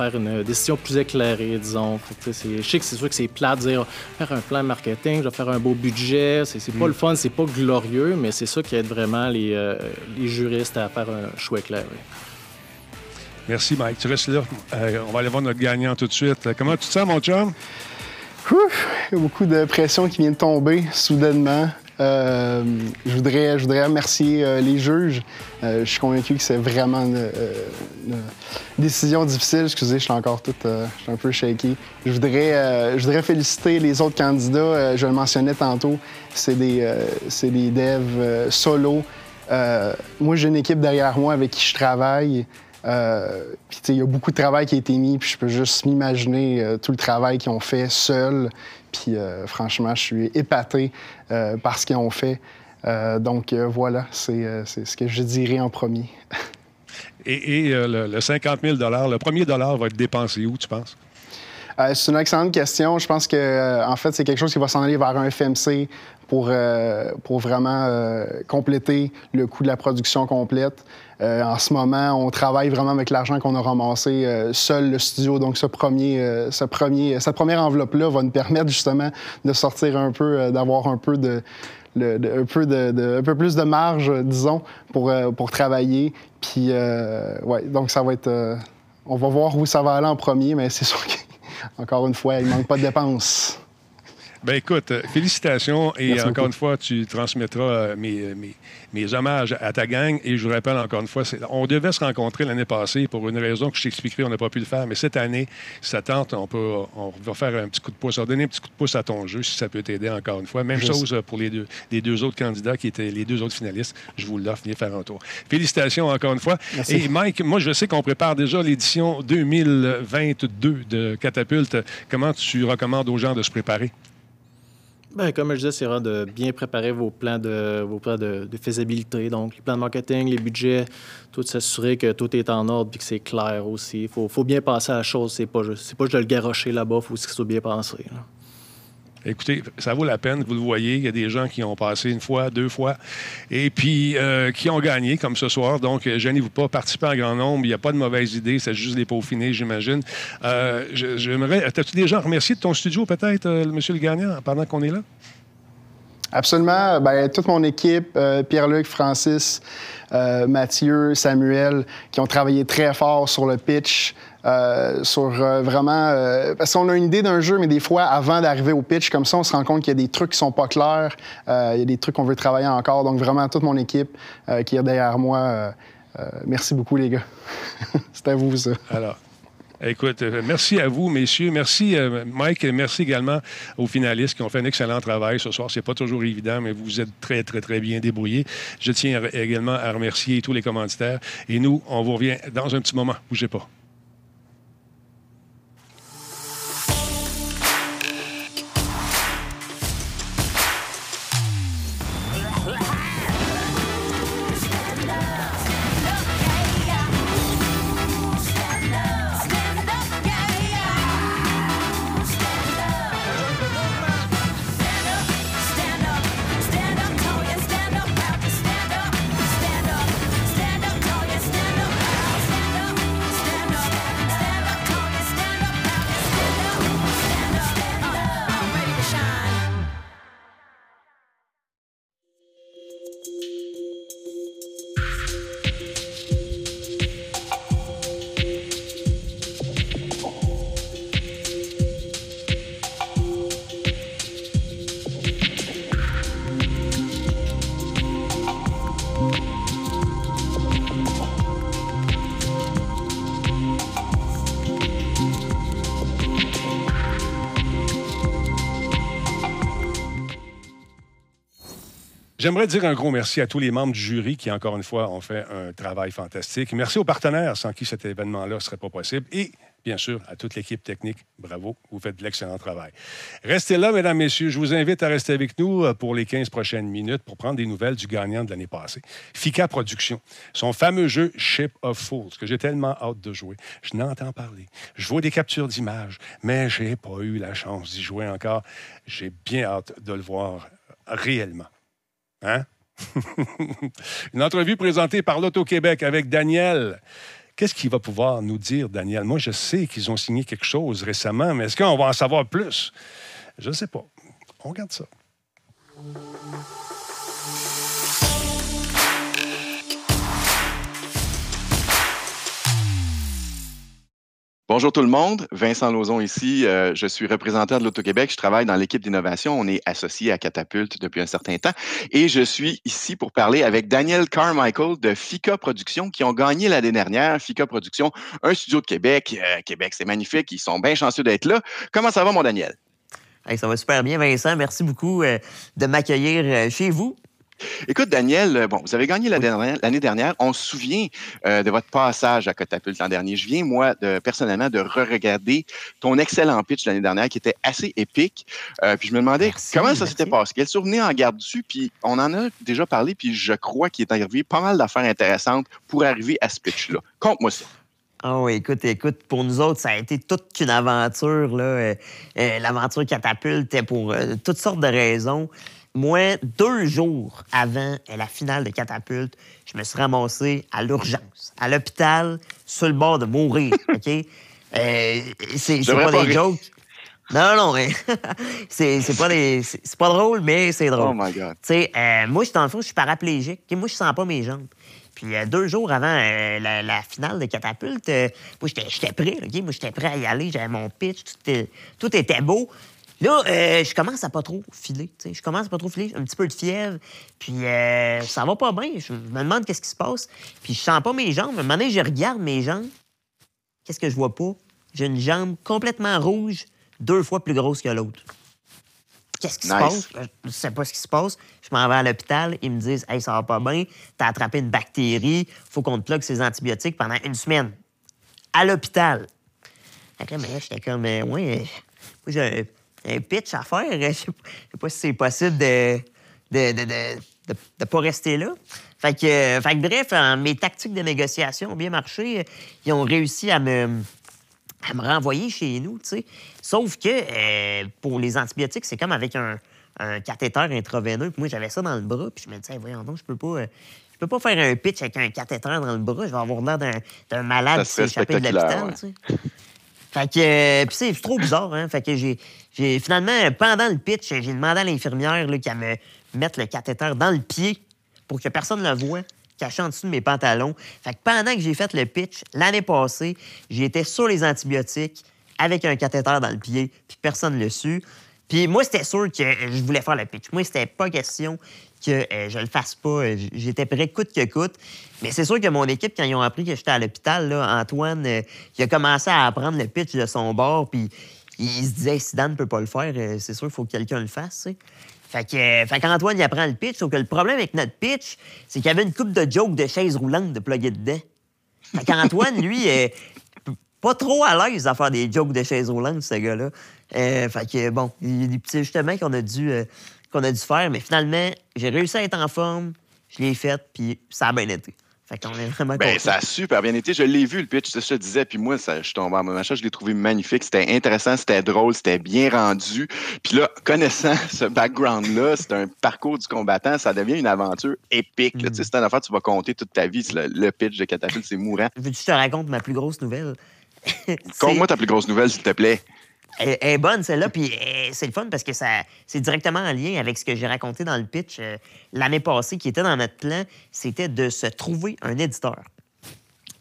faire une décision plus éclairée, disons. je sais que c'est sûr que c'est plat de dire faire un plan marketing, je vais faire un beau budget. C'est pas mm. le fun, c'est pas glorieux, mais c'est ça qui aide vraiment les, euh, les, juristes à faire un choix éclairé. Merci, Mike. Tu restes là. Euh, on va aller voir notre gagnant tout de suite. Comment tu te sens, mon chum? il y a beaucoup de pression qui vient de tomber soudainement. Euh, je, voudrais, je voudrais remercier euh, les juges. Euh, je suis convaincu que c'est vraiment une, décision difficile. Excusez, je suis encore tout, un peu shaky. Je voudrais, je voudrais féliciter les autres candidats. je le mentionnais tantôt, c'est des, des devs solo. moi, j'ai une équipe derrière moi avec qui je travaille. il y a beaucoup de travail qui a été mis, puis je peux juste m'imaginer tout le travail qu'ils ont fait seuls. Puis euh, franchement, je suis épaté euh, par ce qu'ils ont fait. Euh, donc voilà, c'est ce que je dirais en premier. et, le, 50 000 le premier dollar va être dépensé où, tu penses? Euh, c'est une excellente question. Je pense que, euh, en fait, c'est quelque chose qui va s'en aller vers un FMC pour, euh, pour vraiment compléter le coût de la production complète. Euh, en ce moment, on travaille vraiment avec l'argent qu'on a ramassé euh, seul le studio. Donc, ce premier, euh, ce premier, cette première enveloppe-là va nous permettre justement de sortir un peu, d'avoir un peu de, un, peu de, un peu plus de marge, disons, pour, pour travailler. Puis, ouais, donc ça va être. on va voir où ça va aller en premier, mais c'est sûr qu'encore une fois, il manque pas de dépenses. Ben écoute, euh, félicitations et Merci encore beaucoup. une fois, tu transmettras euh, mes, euh, mes, mes hommages à ta gang. Et je vous rappelle encore une fois, on devait se rencontrer l'année passée pour une raison que je t'expliquerai, on n'a pas pu le faire. Mais cette année, si ça tente, on, peut, on va faire un petit coup de pouce, on va donner un petit coup de pouce à ton jeu si ça peut t'aider encore une fois. Même Je chose pour les deux, les deux autres candidats qui étaient les deux autres finalistes. Je vous l'offre, venez faire un tour. Félicitations encore une fois. Merci. Et Mike, moi je sais qu'on prépare déjà l'édition 2022 de Catapulte. Comment tu recommandes aux gens de se préparer? Ben, comme je disais, c'est vraiment de bien préparer vos plans de, vos plans de, faisabilité. Donc, les plans de marketing, les budgets, tout s'assurer que tout est en ordre et que c'est clair aussi. Il faut, faut bien penser à la chose. C'est pas, pas juste de le garocher là-bas. Il faut aussi que ce soit bien pensé. là. Écoutez, ça vaut la peine, vous le voyez, il y a des gens qui ont passé une fois, deux fois, et puis euh, qui ont gagné, comme ce soir. Donc, euh, gênez-vous pas, participez en grand nombre, il n'y a pas de mauvaise idée, c'est juste les peaufiner, j'imagine. Euh, J'aimerais... As-tu déjà remercié de ton studio, peut-être, euh, monsieur le gagnant, pendant qu'on est là? Absolument. Ben, toute mon équipe, Pierre-Luc, Francis, Mathieu, Samuel, qui ont travaillé très fort sur le pitch, euh, sur euh, vraiment... euh, parce qu'on a une idée d'un jeu, mais des fois, avant d'arriver au pitch, comme ça, on se rend compte qu'il y a des trucs qui sont pas clairs, il y a des trucs qu'on veut travailler encore. Donc, vraiment, toute mon équipe qui est derrière moi, merci beaucoup, les gars. C'est à vous, ça. Alors, écoute, merci à vous, messieurs. Merci, Mike. Merci également aux finalistes qui ont fait un excellent travail ce soir. C'est pas toujours évident, mais vous êtes très, très, très bien débrouillés. Je tiens également à remercier tous les commanditaires. Et nous, on vous revient dans un petit moment. Bougez pas. J'aimerais dire un gros merci à tous les membres du jury qui, encore une fois, ont fait un travail fantastique. Merci aux partenaires sans qui cet événement-là ne serait pas possible. Et, bien sûr, à toute l'équipe technique. Bravo, vous faites de l'excellent travail. Restez là, mesdames, messieurs. Je vous invite à rester avec nous euh, pour les 15 prochaines minutes pour prendre des nouvelles du gagnant de l'année passée. Fika Productions, son fameux jeu Ship of Fools, que j'ai tellement hâte de jouer. Je n'entends parler. Je vois des captures d'images, mais j'ai pas eu la chance d'y jouer encore. J'ai bien hâte de le voir réellement. Hein? Une entrevue présentée par l'Auto-Québec avec Daniel. Qu'est-ce qu'il va pouvoir nous dire, Daniel? Moi, je sais qu'ils ont signé quelque chose récemment, mais est-ce qu'on va en savoir plus? Je ne sais pas. On regarde ça. Bonjour tout le monde, Vincent Lauzon ici. Euh, je suis représentant de l'Auto-Québec. Je travaille dans l'équipe d'innovation. On est associé à Catapulte depuis un certain temps. Et je suis ici pour parler avec Daniel Carmichael de FICA Productions qui ont gagné l'année dernière. FICA Productions, un studio de Québec. Euh, Québec, c'est magnifique. Ils sont bien chanceux d'être là. Comment ça va, mon Daniel? Ça va super bien, Vincent. Merci beaucoup euh, de m'accueillir chez vous. Écoute, Daniel, euh, bon, vous avez gagné l'année dernière. On se souvient euh, de votre passage à Catapulte l'an dernier. Je viens, moi, de, personnellement, de re-regarder ton excellent pitch l'année dernière qui était assez épique. Euh, puis je me demandais comment ça s'était passé. Quel souvenir en garde dessus? Puis on en a déjà parlé, puis je crois qu'il est arrivé pas mal d'affaires intéressantes pour arriver à ce pitch-là. Conte-moi ça. Oui, écoute, écoute, pour nous autres, ça a été toute une aventure. là. Euh, euh, L'aventure catapulte pour euh, toutes sortes de raisons. Moi, deux jours avant la finale de catapulte, je me suis ramassé à l'urgence, à l'hôpital, sur le bord de mourir. OK? Euh, c'est pas, pas des jokes. Non, non, mais c'est c'est pas, des- c'est pas drôle, mais c'est drôle. Oh my God. Euh, moi, je dans le fond, je suis paraplégique. Moi, je sens pas mes jambes. Puis euh, deux jours avant euh, la, la finale de catapulte, euh, moi, j'étais- prêt. Moi, j'étais prêt à y aller. J'avais mon pitch. Tout était beau. Là, euh, je commence à pas trop filer. Je commence à pas trop filer. Un petit peu de fièvre. Puis euh, ça va pas bien. Je me demande qu'est-ce qui se passe. Puis je sens pas mes jambes. À un moment donné, je regarde mes jambes. Qu'est-ce que je vois pas? J'ai une jambe complètement rouge, deux fois plus grosse que l'autre. Qu'est-ce qui Nice. se passe? Euh, Je sais pas ce qui se passe. Je m'en vais à l'hôpital. Ils me disent Hey, ça va pas bien. T'as attrapé une bactérie. Faut qu'on te plug ces antibiotiques pendant une semaine. À l'hôpital. Ben là, j'étais comme Ouais, moi, j'ai un, pitch à faire. Je sais pas- je sais pas si c'est possible de de, de, de, de- pas rester là. Fait que, euh, fait que bref, mes tactiques de négociation ont bien marché. Ils ont réussi à me, à me renvoyer chez nous, tu sais. Sauf que euh, pour les antibiotiques, c'est comme avec un, un cathéter intraveineux. Puis moi, j'avais ça dans le bras, puis je me disais, voyons donc, je peux pas. euh, je peux pas faire un pitch avec un cathéter dans le bras. Je vais avoir l'air d'un malade qui s'est échappé de l'hôpital, tu sais. Fait que, euh, puis c'est trop bizarre, hein. Fait que j'ai, finalement, pendant le pitch, j'ai demandé à l'infirmière qu'elle me mette le cathéter dans le pied pour que personne ne le voie, caché en dessous de mes pantalons. Fait que pendant que j'ai fait le pitch, l'année passée, j'étais sur les antibiotiques avec un cathéter dans le pied, puis personne ne le su. Puis moi, c'était sûr que je voulais faire le pitch. Moi, c'était pas question que euh, je le fasse pas. Euh, J'étais prêt coûte que coûte. Mais c'est sûr que mon équipe, quand ils ont appris que j'étais à l'hôpital, Antoine, euh, il a commencé à apprendre le pitch de son bord, puis il se disait, si Dan ne peut pas le faire, c'est sûr qu'il faut que quelqu'un le fasse. Fait que, fait qu'Antoine, il apprend le pitch, sauf que le problème avec notre pitch, c'est qu'il y avait une coupe de jokes de chaise roulante de plugger dedans. Fait qu'Antoine, lui, est pas trop à l'aise à faire des jokes de chaise roulante, ce gars-là. Fait que, bon, il ajustements qu'on a dû, qu'on a dû faire, mais finalement, j'ai réussi à être en forme, je l'ai fait, puis ça a bien été. Fait qu'on est vraiment Ben, ça a super bien été. Je l'ai vu, le pitch, je te disais. Puis moi, ça, je suis tombé en machin. Je l'ai trouvé magnifique. C'était intéressant, c'était drôle, c'était bien rendu. Puis là, connaissant ce background-là, c'est un parcours du combattant, ça devient une aventure épique. sais, C'est une affaire que tu vas compter toute ta vie. Le, le pitch de Catapulte, c'est mourant. Veux-tu que je te raconte ma plus grosse nouvelle? Conte-moi ta plus grosse nouvelle, s'il te plaît. Elle, elle est bonne, celle-là, puis euh, c'est le fun parce que ça, c'est directement en lien avec ce que j'ai raconté dans le pitch euh, l'année passée, qui était dans notre plan, c'était de se trouver un éditeur.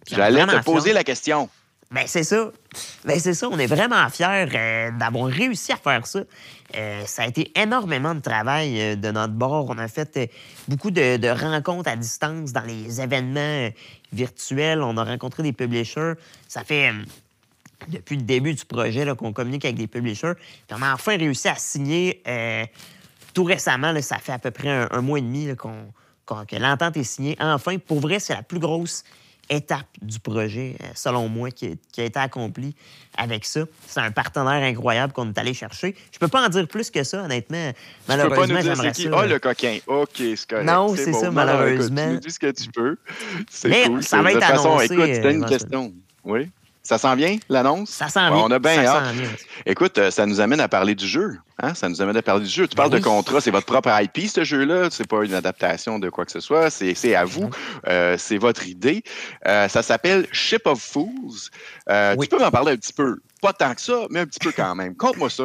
J'allais te poser fiers. la question. Ben, c'est ça. Ben, c'est ça. On est vraiment fiers euh, d'avoir réussi à faire ça. Euh, ça a été énormément de travail euh, de notre bord. On a fait beaucoup de, de rencontres à distance dans les événements virtuels. On a rencontré des publishers. Ça fait depuis le début du projet qu'on communique avec des publishers. Puis on a enfin réussi à signer euh, tout récemment. là, ça fait à peu près un, un mois et demi là, que l'entente est signée. Enfin, pour vrai, c'est la plus grosse étape du projet, euh, selon moi, qui, a été accomplie avec ça. C'est un partenaire incroyable qu'on est allé chercher. Je peux pas en dire plus que ça, honnêtement. Tu peux pas Malheureusement, nous dire qui? Ah, le coquin. OK, c'est correct. Non, c'est ça, malheureusement. tu nous dis ce que tu peux. C'est Mais cool. ça va de être toute façon, annoncé, écoute, c'était euh, une question. Oui? Ça sent bien, l'annonce? Ça Ouais, bien. On a bien hâte. Écoute, euh, ça nous amène à parler du jeu. Hein? Ça nous amène à parler du jeu. Tu parles Ben oui. de contrat, c'est votre propre IP, ce jeu-là. C'est pas une adaptation de quoi que ce soit. C'est à vous. Euh, c'est votre idée. Euh, ça s'appelle Ship of Fools. Euh, Tu peux m'en parler un petit peu. Pas tant que ça, mais un petit peu quand même. Conte-moi ça.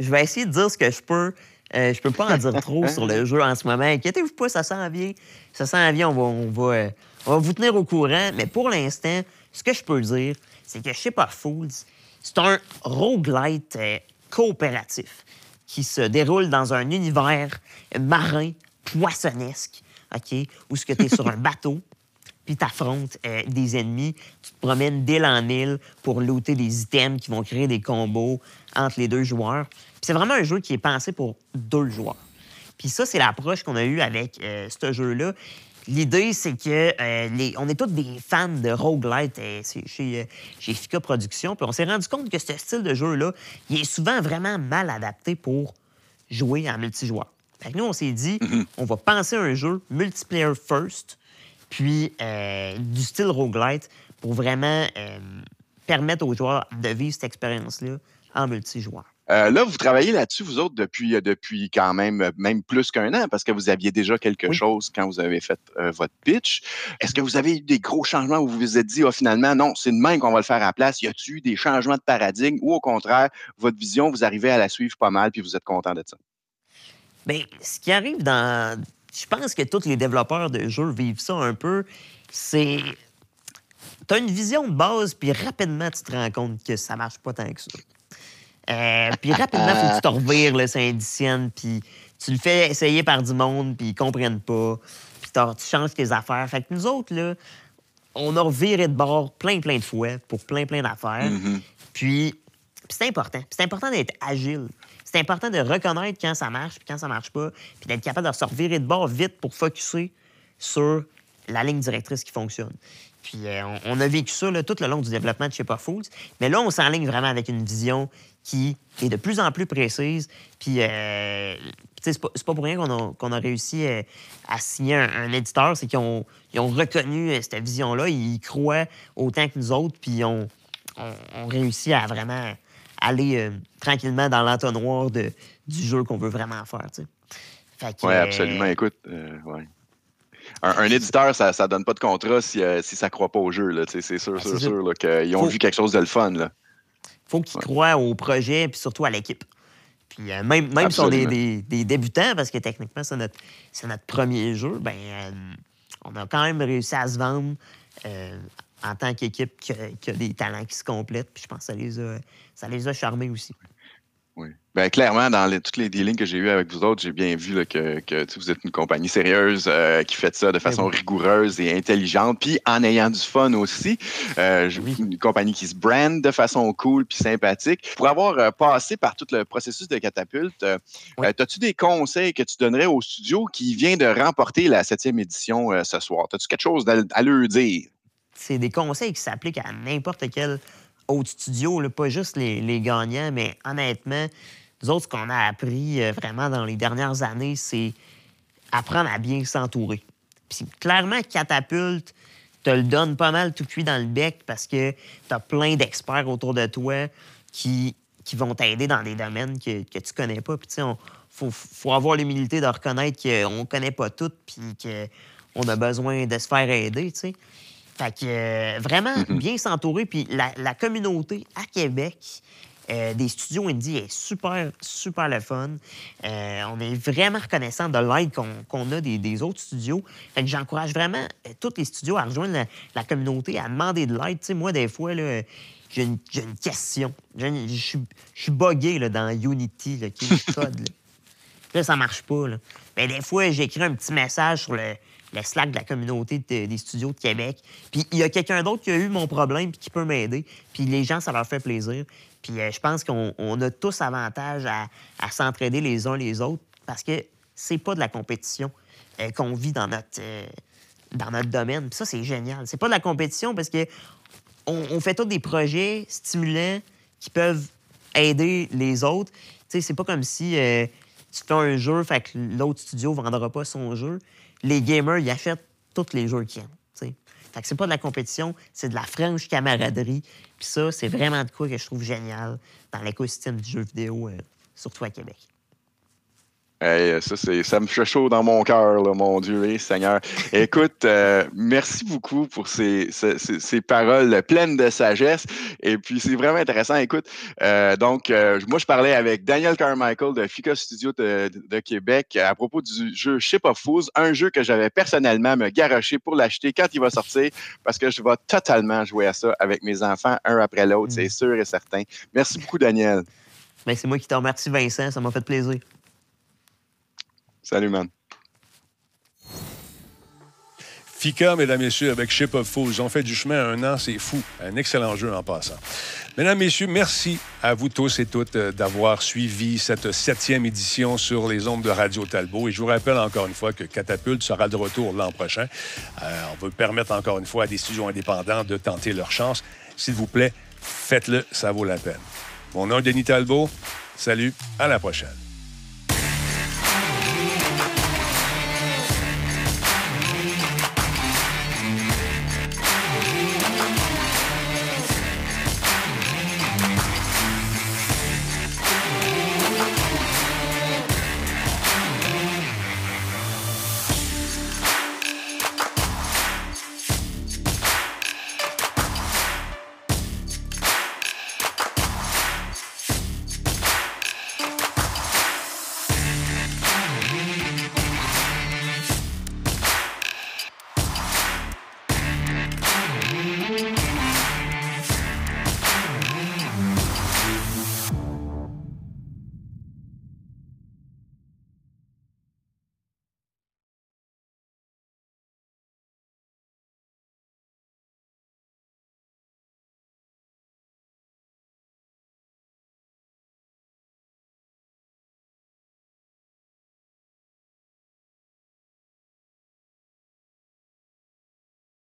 Je vais essayer de dire ce que je peux. Euh, je peux pas en dire trop sur le jeu en ce moment. Inquiétez-vous pas, ça s'en vient. Ça s'en vient, on va, on, va, on va vous tenir au courant. Mais pour l'instant, ce que je peux dire, c'est que Ship of Fools, c'est un roguelite euh, coopératif qui se déroule dans un univers marin, poissonnesque, OK? Où ce que tu es sur un bateau, puis tu affrontes des ennemis. Tu te promènes d'île en île pour looter des items qui vont créer des combos entre les deux joueurs. Puis c'est vraiment un jeu qui est pensé pour deux joueurs. Puis ça, c'est l'approche qu'on a eue avec euh, ce jeu-là. L'idée, c'est que euh, les- on est tous des fans de roguelite euh, chez, euh, chez Fika Productions. Puis on s'est rendu compte que ce style de jeu-là, il est souvent vraiment mal adapté pour jouer en multijoueur. Fait que nous, on s'est dit, on va penser un jeu multiplayer first, puis euh, du style roguelite pour vraiment permettre aux joueurs de vivre cette expérience-là en multijoueur. Euh, là, vous travaillez là-dessus, vous autres, depuis, euh, depuis quand même, euh, même plus qu'un an, parce que vous aviez déjà quelque chose quand vous avez fait euh, votre pitch. Est-ce que vous avez eu des gros changements où vous vous êtes dit, ah, finalement, non, c'est de même qu'on va le faire à la place? Y a-t-il eu des changements de paradigme ou au contraire, votre vision, vous arrivez à la suivre pas mal puis vous êtes content de ça? Bien, ce qui arrive dans. Je pense que tous les développeurs de jeux vivent ça un peu. C'est. Tu as une vision de base, puis rapidement, tu te rends compte que ça marche pas tant que ça. Euh, puis rapidement, faut que tu te revires le syndicienne, puis tu le fais essayer par du monde, puis ils comprennent pas, puis tu changes tes affaires. Fait que nous autres, là, on a reviré de bord plein, plein de fois pour plein, plein d'affaires. Puis, puis c'est important. Puis c'est important d'être agile. C'est important de reconnaître quand ça marche, puis quand ça marche pas, puis d'être capable de se revirer de bord vite pour focuser sur la ligne directrice qui fonctionne. Puis euh, on, on a vécu ça là, tout le long du développement de Chez Pas Foods. Mais là, on s'enligne vraiment avec une vision qui est de plus en plus précise. Puis, euh, c'est pas, pour rien qu'on a, réussi euh, à signer un, un éditeur. C'est qu'ils ont, reconnu euh, cette vision-là. Ils croient autant que nous autres. Puis, on, on, on réussit à vraiment aller euh, tranquillement dans l'entonnoir du jeu qu'on veut vraiment faire, Oui, euh, absolument. Écoute, ouais. un, un éditeur, ça ne donne pas de contrat si, si ça ne croit pas au jeu. C'est sûr, sûr, Ah, c'est sûr là, qu'ils ont Faut- vu quelque chose de le fun. Là. Faut qu'ils croient au projet puis surtout à l'équipe. Puis euh, même, même si on est des, des débutants, parce que techniquement, c'est notre, notre premier jeu, ben, euh, on a quand même réussi à se vendre euh, en tant qu'équipe qui, a- a des talents qui se complètent. Puis je pense que ça les a, ça les a charmés aussi. Oui. Ben, clairement, dans les, tous les dealings que j'ai eus avec vous autres, j'ai bien vu là, que, que, vous êtes une compagnie sérieuse euh, qui fait ça de façon rigoureuse et intelligente, puis en ayant du fun aussi. Euh, Une compagnie qui se brand de façon cool puis sympathique. Pour avoir euh, passé par tout le processus de catapulte, euh, as-tu des conseils que tu donnerais au studio qui vient de remporter la septième édition ce soir? As-tu quelque chose à, à leur dire? c'est des conseils qui s'appliquent à n'importe quel autre studio, là, pas juste les, gagnants, mais honnêtement, nous autres, ce qu'on a appris euh, vraiment dans les dernières années, c'est apprendre à bien s'entourer. Puis clairement, Catapulte te le donne pas mal tout cuit dans le bec parce que tu as plein d'experts autour de toi qui, vont t'aider dans des domaines que, que tu connais pas. Puis tu sais, faut, faut avoir l'humilité de reconnaître qu'on connaît pas tout puis qu'on a besoin de se faire aider, tu sais. Fait que euh, vraiment bien s'entourer. Puis la, la communauté à Québec euh, des studios indie est super, super le fun. Euh, on est vraiment reconnaissant de l'aide qu'on qu'on a des, des autres studios. Fait que j'encourage vraiment tous les studios à rejoindre la, la communauté, à demander de l'aide. Tu sais, moi, des fois, là, j'ai une, j'ai une question. Je suis- je suis buggé là, dans Unity, là, qui est le code. Là. Ça marche pas. Là. Mais des fois, j'écris un petit message sur le, le Slack de la communauté de- des studios de Québec. Puis il y a quelqu'un d'autre qui a eu mon problème puis qui peut m'aider. Puis les gens, ça leur fait plaisir. Puis euh, je pense qu'on on a tous avantage à, à s'entraider les uns les autres parce que c'est pas de la compétition euh, qu'on vit dans notre, euh, dans notre domaine. Puis ça, c'est génial. C'est pas de la compétition parce que on, fait tous des projets stimulants qui peuvent aider les autres. Tu sais, c'est pas comme si tu fais un jeu, fait que l'autre studio vendra pas son jeu. Les gamers, ils achètent tous les jeux qu'ils aiment. tu sais. Fait que c'est pas de la compétition, c'est de la franche camaraderie. Puis ça, c'est vraiment de quoi que je trouve génial dans l'écosystème du jeu vidéo, euh, surtout à Québec. Hey, ça, me fait chaud dans mon cœur, mon Dieu, eh, Seigneur. Écoute, euh, merci beaucoup pour ces, ces, ces- ces paroles pleines de sagesse. Et puis, c'est vraiment intéressant. Écoute, euh, donc, euh, moi, je parlais avec Daniel Carmichael de Fika Studio de, de- de Québec à propos du jeu Ship of Fools, un jeu que j'avais personnellement me garoché pour l'acheter quand il va sortir, parce que je vais totalement jouer à ça avec mes enfants, un après l'autre, c'est sûr et certain. Merci beaucoup, Daniel. Ben, c'est moi qui te remercie, Vincent. Ça m'a fait plaisir. Salut, man. FICA, mesdames, messieurs, avec Ship of Fools. Ils ont fait du chemin un an, c'est fou. Un excellent jeu en passant. Mesdames, messieurs, merci à vous tous et toutes euh, d'avoir suivi cette septième édition sur les ondes de Radio Talbot. Et je vous rappelle encore une fois que Catapulte sera de retour l'an prochain. Euh, on veut permettre encore une fois à des studios indépendants de tenter leur chance. S'il vous plaît, faites-le, ça vaut la peine. Mon nom est Denis Talbot. Salut, à la prochaine.